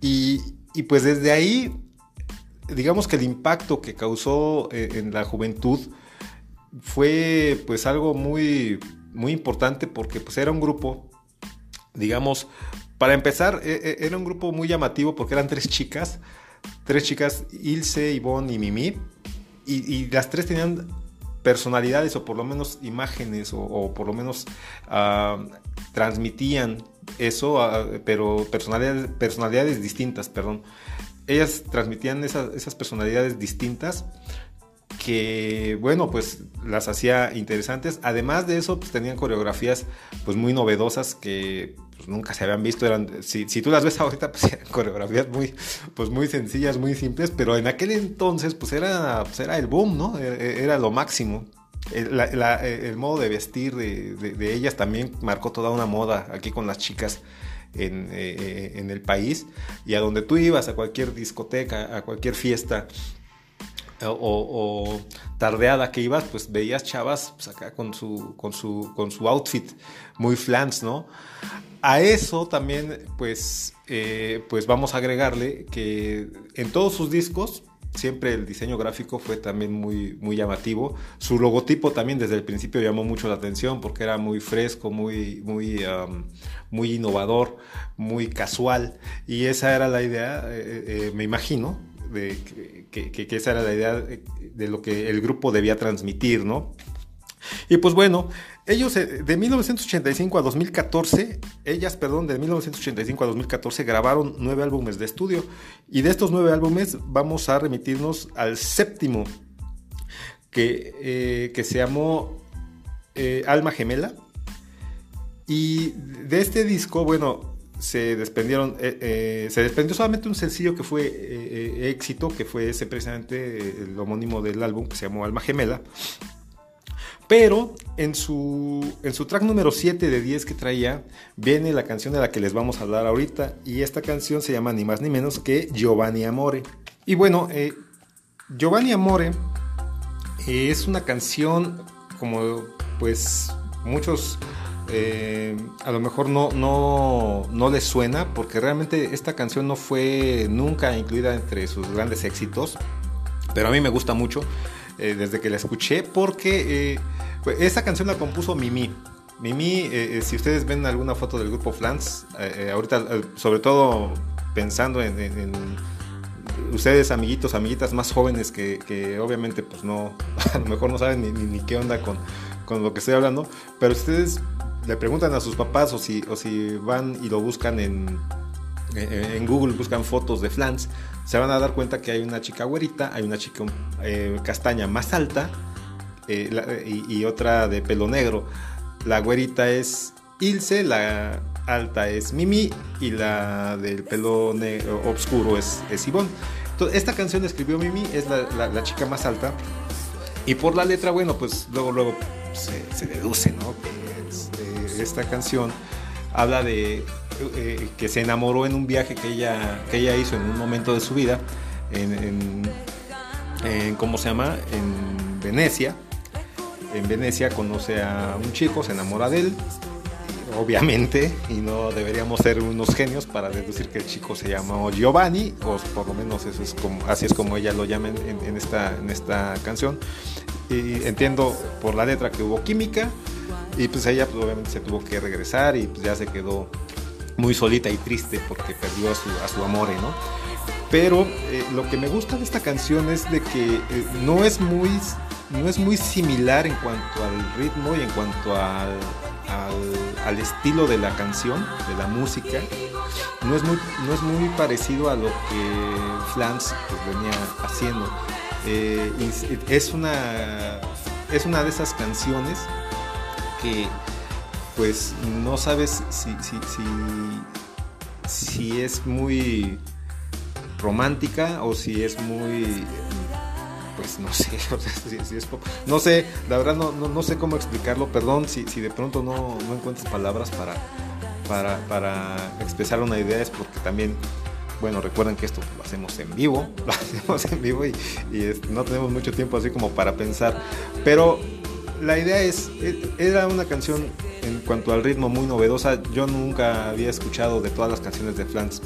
y, y, pues desde ahí, digamos que el impacto que causó eh, en la juventud fue pues algo muy, muy importante porque pues era un grupo, digamos, para empezar, eh, eh, era un grupo muy llamativo porque eran tres chicas, tres chicas, Ilse, Ivonne y Mimi, y, y las tres tenían personalidades o por lo menos imágenes o, o por lo menos ah, transmitían eso, ah, pero personalidades, personalidades distintas, perdón. Ellas transmitían esas, personalidades distintas que bueno pues las hacía interesantes. Además de eso pues tenían coreografías pues muy novedosas que pues, nunca se habían visto. Eran si, si tú las ves ahorita pues eran coreografías muy pues muy sencillas muy simples pero en aquel entonces pues era pues, era el boom no era, era lo máximo. El, modo de vestir de ellas también marcó toda una moda aquí con las chicas en, eh, en el país y a donde tú ibas a cualquier discoteca a cualquier fiesta o, o tardeada que ibas, pues veías chavas pues, acá con su, con, su, con su outfit muy flans, ¿no? A eso también, pues, eh, pues vamos a agregarle que en todos sus discos siempre el diseño gráfico fue también muy, muy llamativo. Su logotipo también desde el principio llamó mucho la atención porque era muy fresco, muy, muy, muy innovador, muy casual. Y esa era la idea, eh, eh, me imagino, de que, que, esa era la idea de lo que el grupo debía transmitir, ¿no? Y pues bueno, ellos eh, de 1985 a 2014, ellas, perdón, de 1985 a 2014 grabaron nueve álbumes de estudio. Y de estos nueve álbumes vamos a remitirnos al séptimo, que, eh, se llamó eh, Alma Gemela. Y de este disco, bueno, se desprendieron, se desprendió solamente un sencillo que fue éxito, que fue ese precisamente el homónimo del álbum que se llamó Alma Gemela. Pero en su, en su track número 7 de 10 que traía, viene la canción de la que les vamos a hablar ahorita. Y esta canción se llama ni más ni menos que Giovanni Amore. Y bueno, eh, Giovanni Amore eh, es una canción como pues muchos eh, a lo mejor no, no, no les suena porque realmente esta canción no fue nunca incluida entre sus grandes éxitos. Pero a mí me gusta mucho eh, desde que la escuché porque eh, esa canción la compuso Mimi. Mimi, eh, si ustedes ven alguna foto del grupo Flans, eh, ahorita sobre todo pensando en, ustedes amiguitos, amiguitas más jóvenes que, obviamente pues no, a lo mejor no saben ni, ni, ni qué onda con, con, lo que estoy hablando, pero ustedes le preguntan a sus papás o si, o si van y lo buscan en, en Google, buscan fotos de Flans, se van a dar cuenta que hay una chica güerita, hay una chica eh, castaña más alta eh, la, y, y, otra de pelo negro. La güerita es Ilse, la alta es Mimi y la del pelo negro, oscuro es, es Ivonne. Esta canción la escribió Mimi, es la, la- la chica más alta. Y por la letra, bueno, pues luego, luego se, se deduce, ¿no? Que es, eh, esta canción habla de eh, que se enamoró en un viaje que ella, que ella hizo en un momento de su vida, en, ¿cómo se llama? En Venecia. En Venecia conoce a un chico, se enamora de él, obviamente, y no deberíamos ser unos genios para deducir que el chico se llama Giovanni, o por lo menos eso es como, así es como ella lo llama en esta, en esta canción. Y entiendo por la letra que hubo química, y pues ella pues, obviamente se tuvo que regresar y pues ya se quedó muy solita y triste porque perdió a su, a su amore, ¿no? Pero eh, lo que me gusta de esta canción es de que eh, no es muy no es muy similar en cuanto al ritmo y en cuanto al, al, estilo de la canción, de la música. No es muy, no es muy parecido a lo que Flans pues, venía haciendo. Eh, es, una, es una de esas canciones que pues no sabes si, si, si, si es muy romántica o si es muy pues no sé, si- es no sé, la verdad no, no, no sé cómo explicarlo, perdón si, si de pronto no, no encuentras palabras para, para, para expresar una idea, es porque también, bueno, recuerden que esto lo hacemos en vivo, lo hacemos en vivo y, no tenemos mucho tiempo así como para pensar, pero la idea es, e- era una canción en cuanto al ritmo muy novedosa, yo nunca había escuchado de todas las canciones de Flans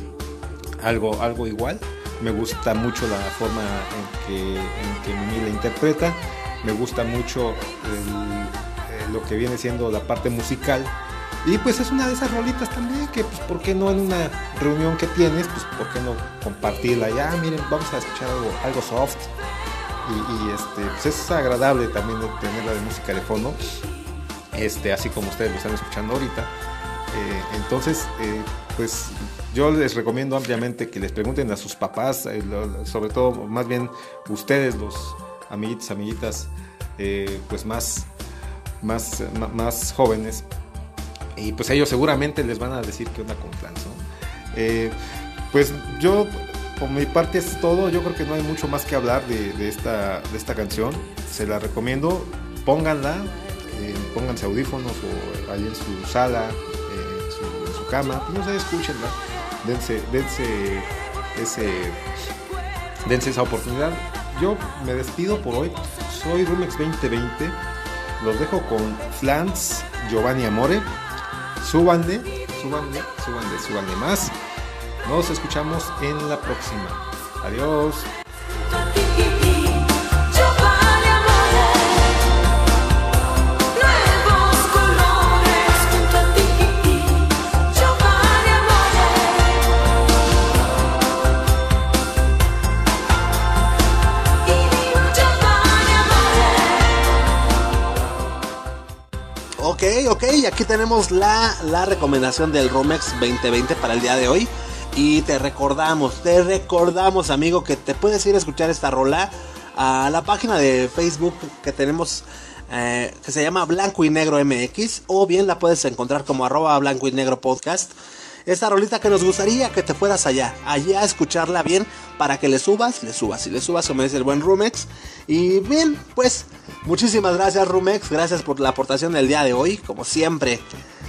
algo, algo igual. Me gusta mucho la forma en que, en Mimi la interpreta. Me gusta mucho eh, lo que viene siendo la parte musical. Y pues es una de esas rolitas también que, pues, ¿por qué no en una reunión que tienes? Pues, ¿por qué no compartirla? Ya, miren, vamos a escuchar algo, algo soft. Y, y, este, pues es agradable también tenerla de música de fondo. Este, así como ustedes lo están escuchando ahorita. Eh, entonces, eh, pues yo les recomiendo ampliamente que les pregunten a sus papás, eh, lo- sobre todo, más bien ustedes, los amiguitos, amiguitas, eh, pues más, más, más jóvenes, y pues ellos seguramente les van a decir que onda con Flans, ¿no? Eh, pues yo, por mi parte es todo, yo creo que no hay mucho más que hablar de, de esta, de esta canción, se la recomiendo, pónganla, eh, pónganse audífonos o ahí en su sala, eh, en, su, cama, pues no sé, escúchenla, dense, dense ese, dense esa oportunidad. Yo me despido por hoy, soy Rumex 2020, los dejo con Flans, Giovanni Amore, súbanle, súbanle, súbanle, súbanle más. Nos escuchamos en la próxima. Adiós.
Ok, ok, aquí tenemos la, la recomendación del Romex 2020 para el día de hoy. Y te recordamos, te recordamos, amigo, que te puedes ir a escuchar esta rola a la página de Facebook que tenemos, eh, que se llama Blanco y Negro MX, o bien la puedes encontrar como arroba Blanco y Negro Podcast. Esta rolita que nos gustaría que te fueras allá, allá a escucharla bien, para que le subas, le subas y le subas, como dice el buen Rumex. Y bien, pues, muchísimas gracias Rumex, gracias por la aportación del día de hoy, como siempre.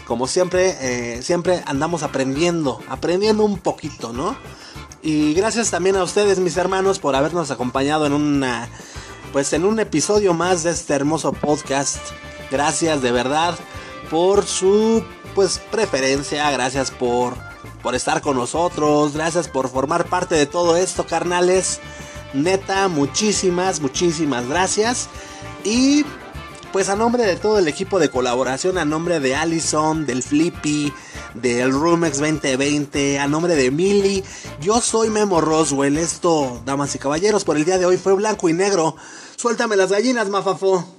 Como siempre, eh, siempre andamos aprendiendo, aprendiendo un poquito, ¿no? Y gracias también a ustedes, mis hermanos, por habernos acompañado en una, pues en un episodio más de este hermoso podcast. Gracias de verdad por su, pues, preferencia, gracias por, por estar con nosotros, gracias por formar parte de todo esto, carnales. Neta, muchísimas, muchísimas gracias. Y pues a nombre de todo el equipo de colaboración, a nombre de Allison, del Flippy, del Rumex 2020, a nombre de Millie, yo soy Memo Roswell. Esto, damas y caballeros, por el día de hoy fue blanco y negro. Suéltame las gallinas, mafafo.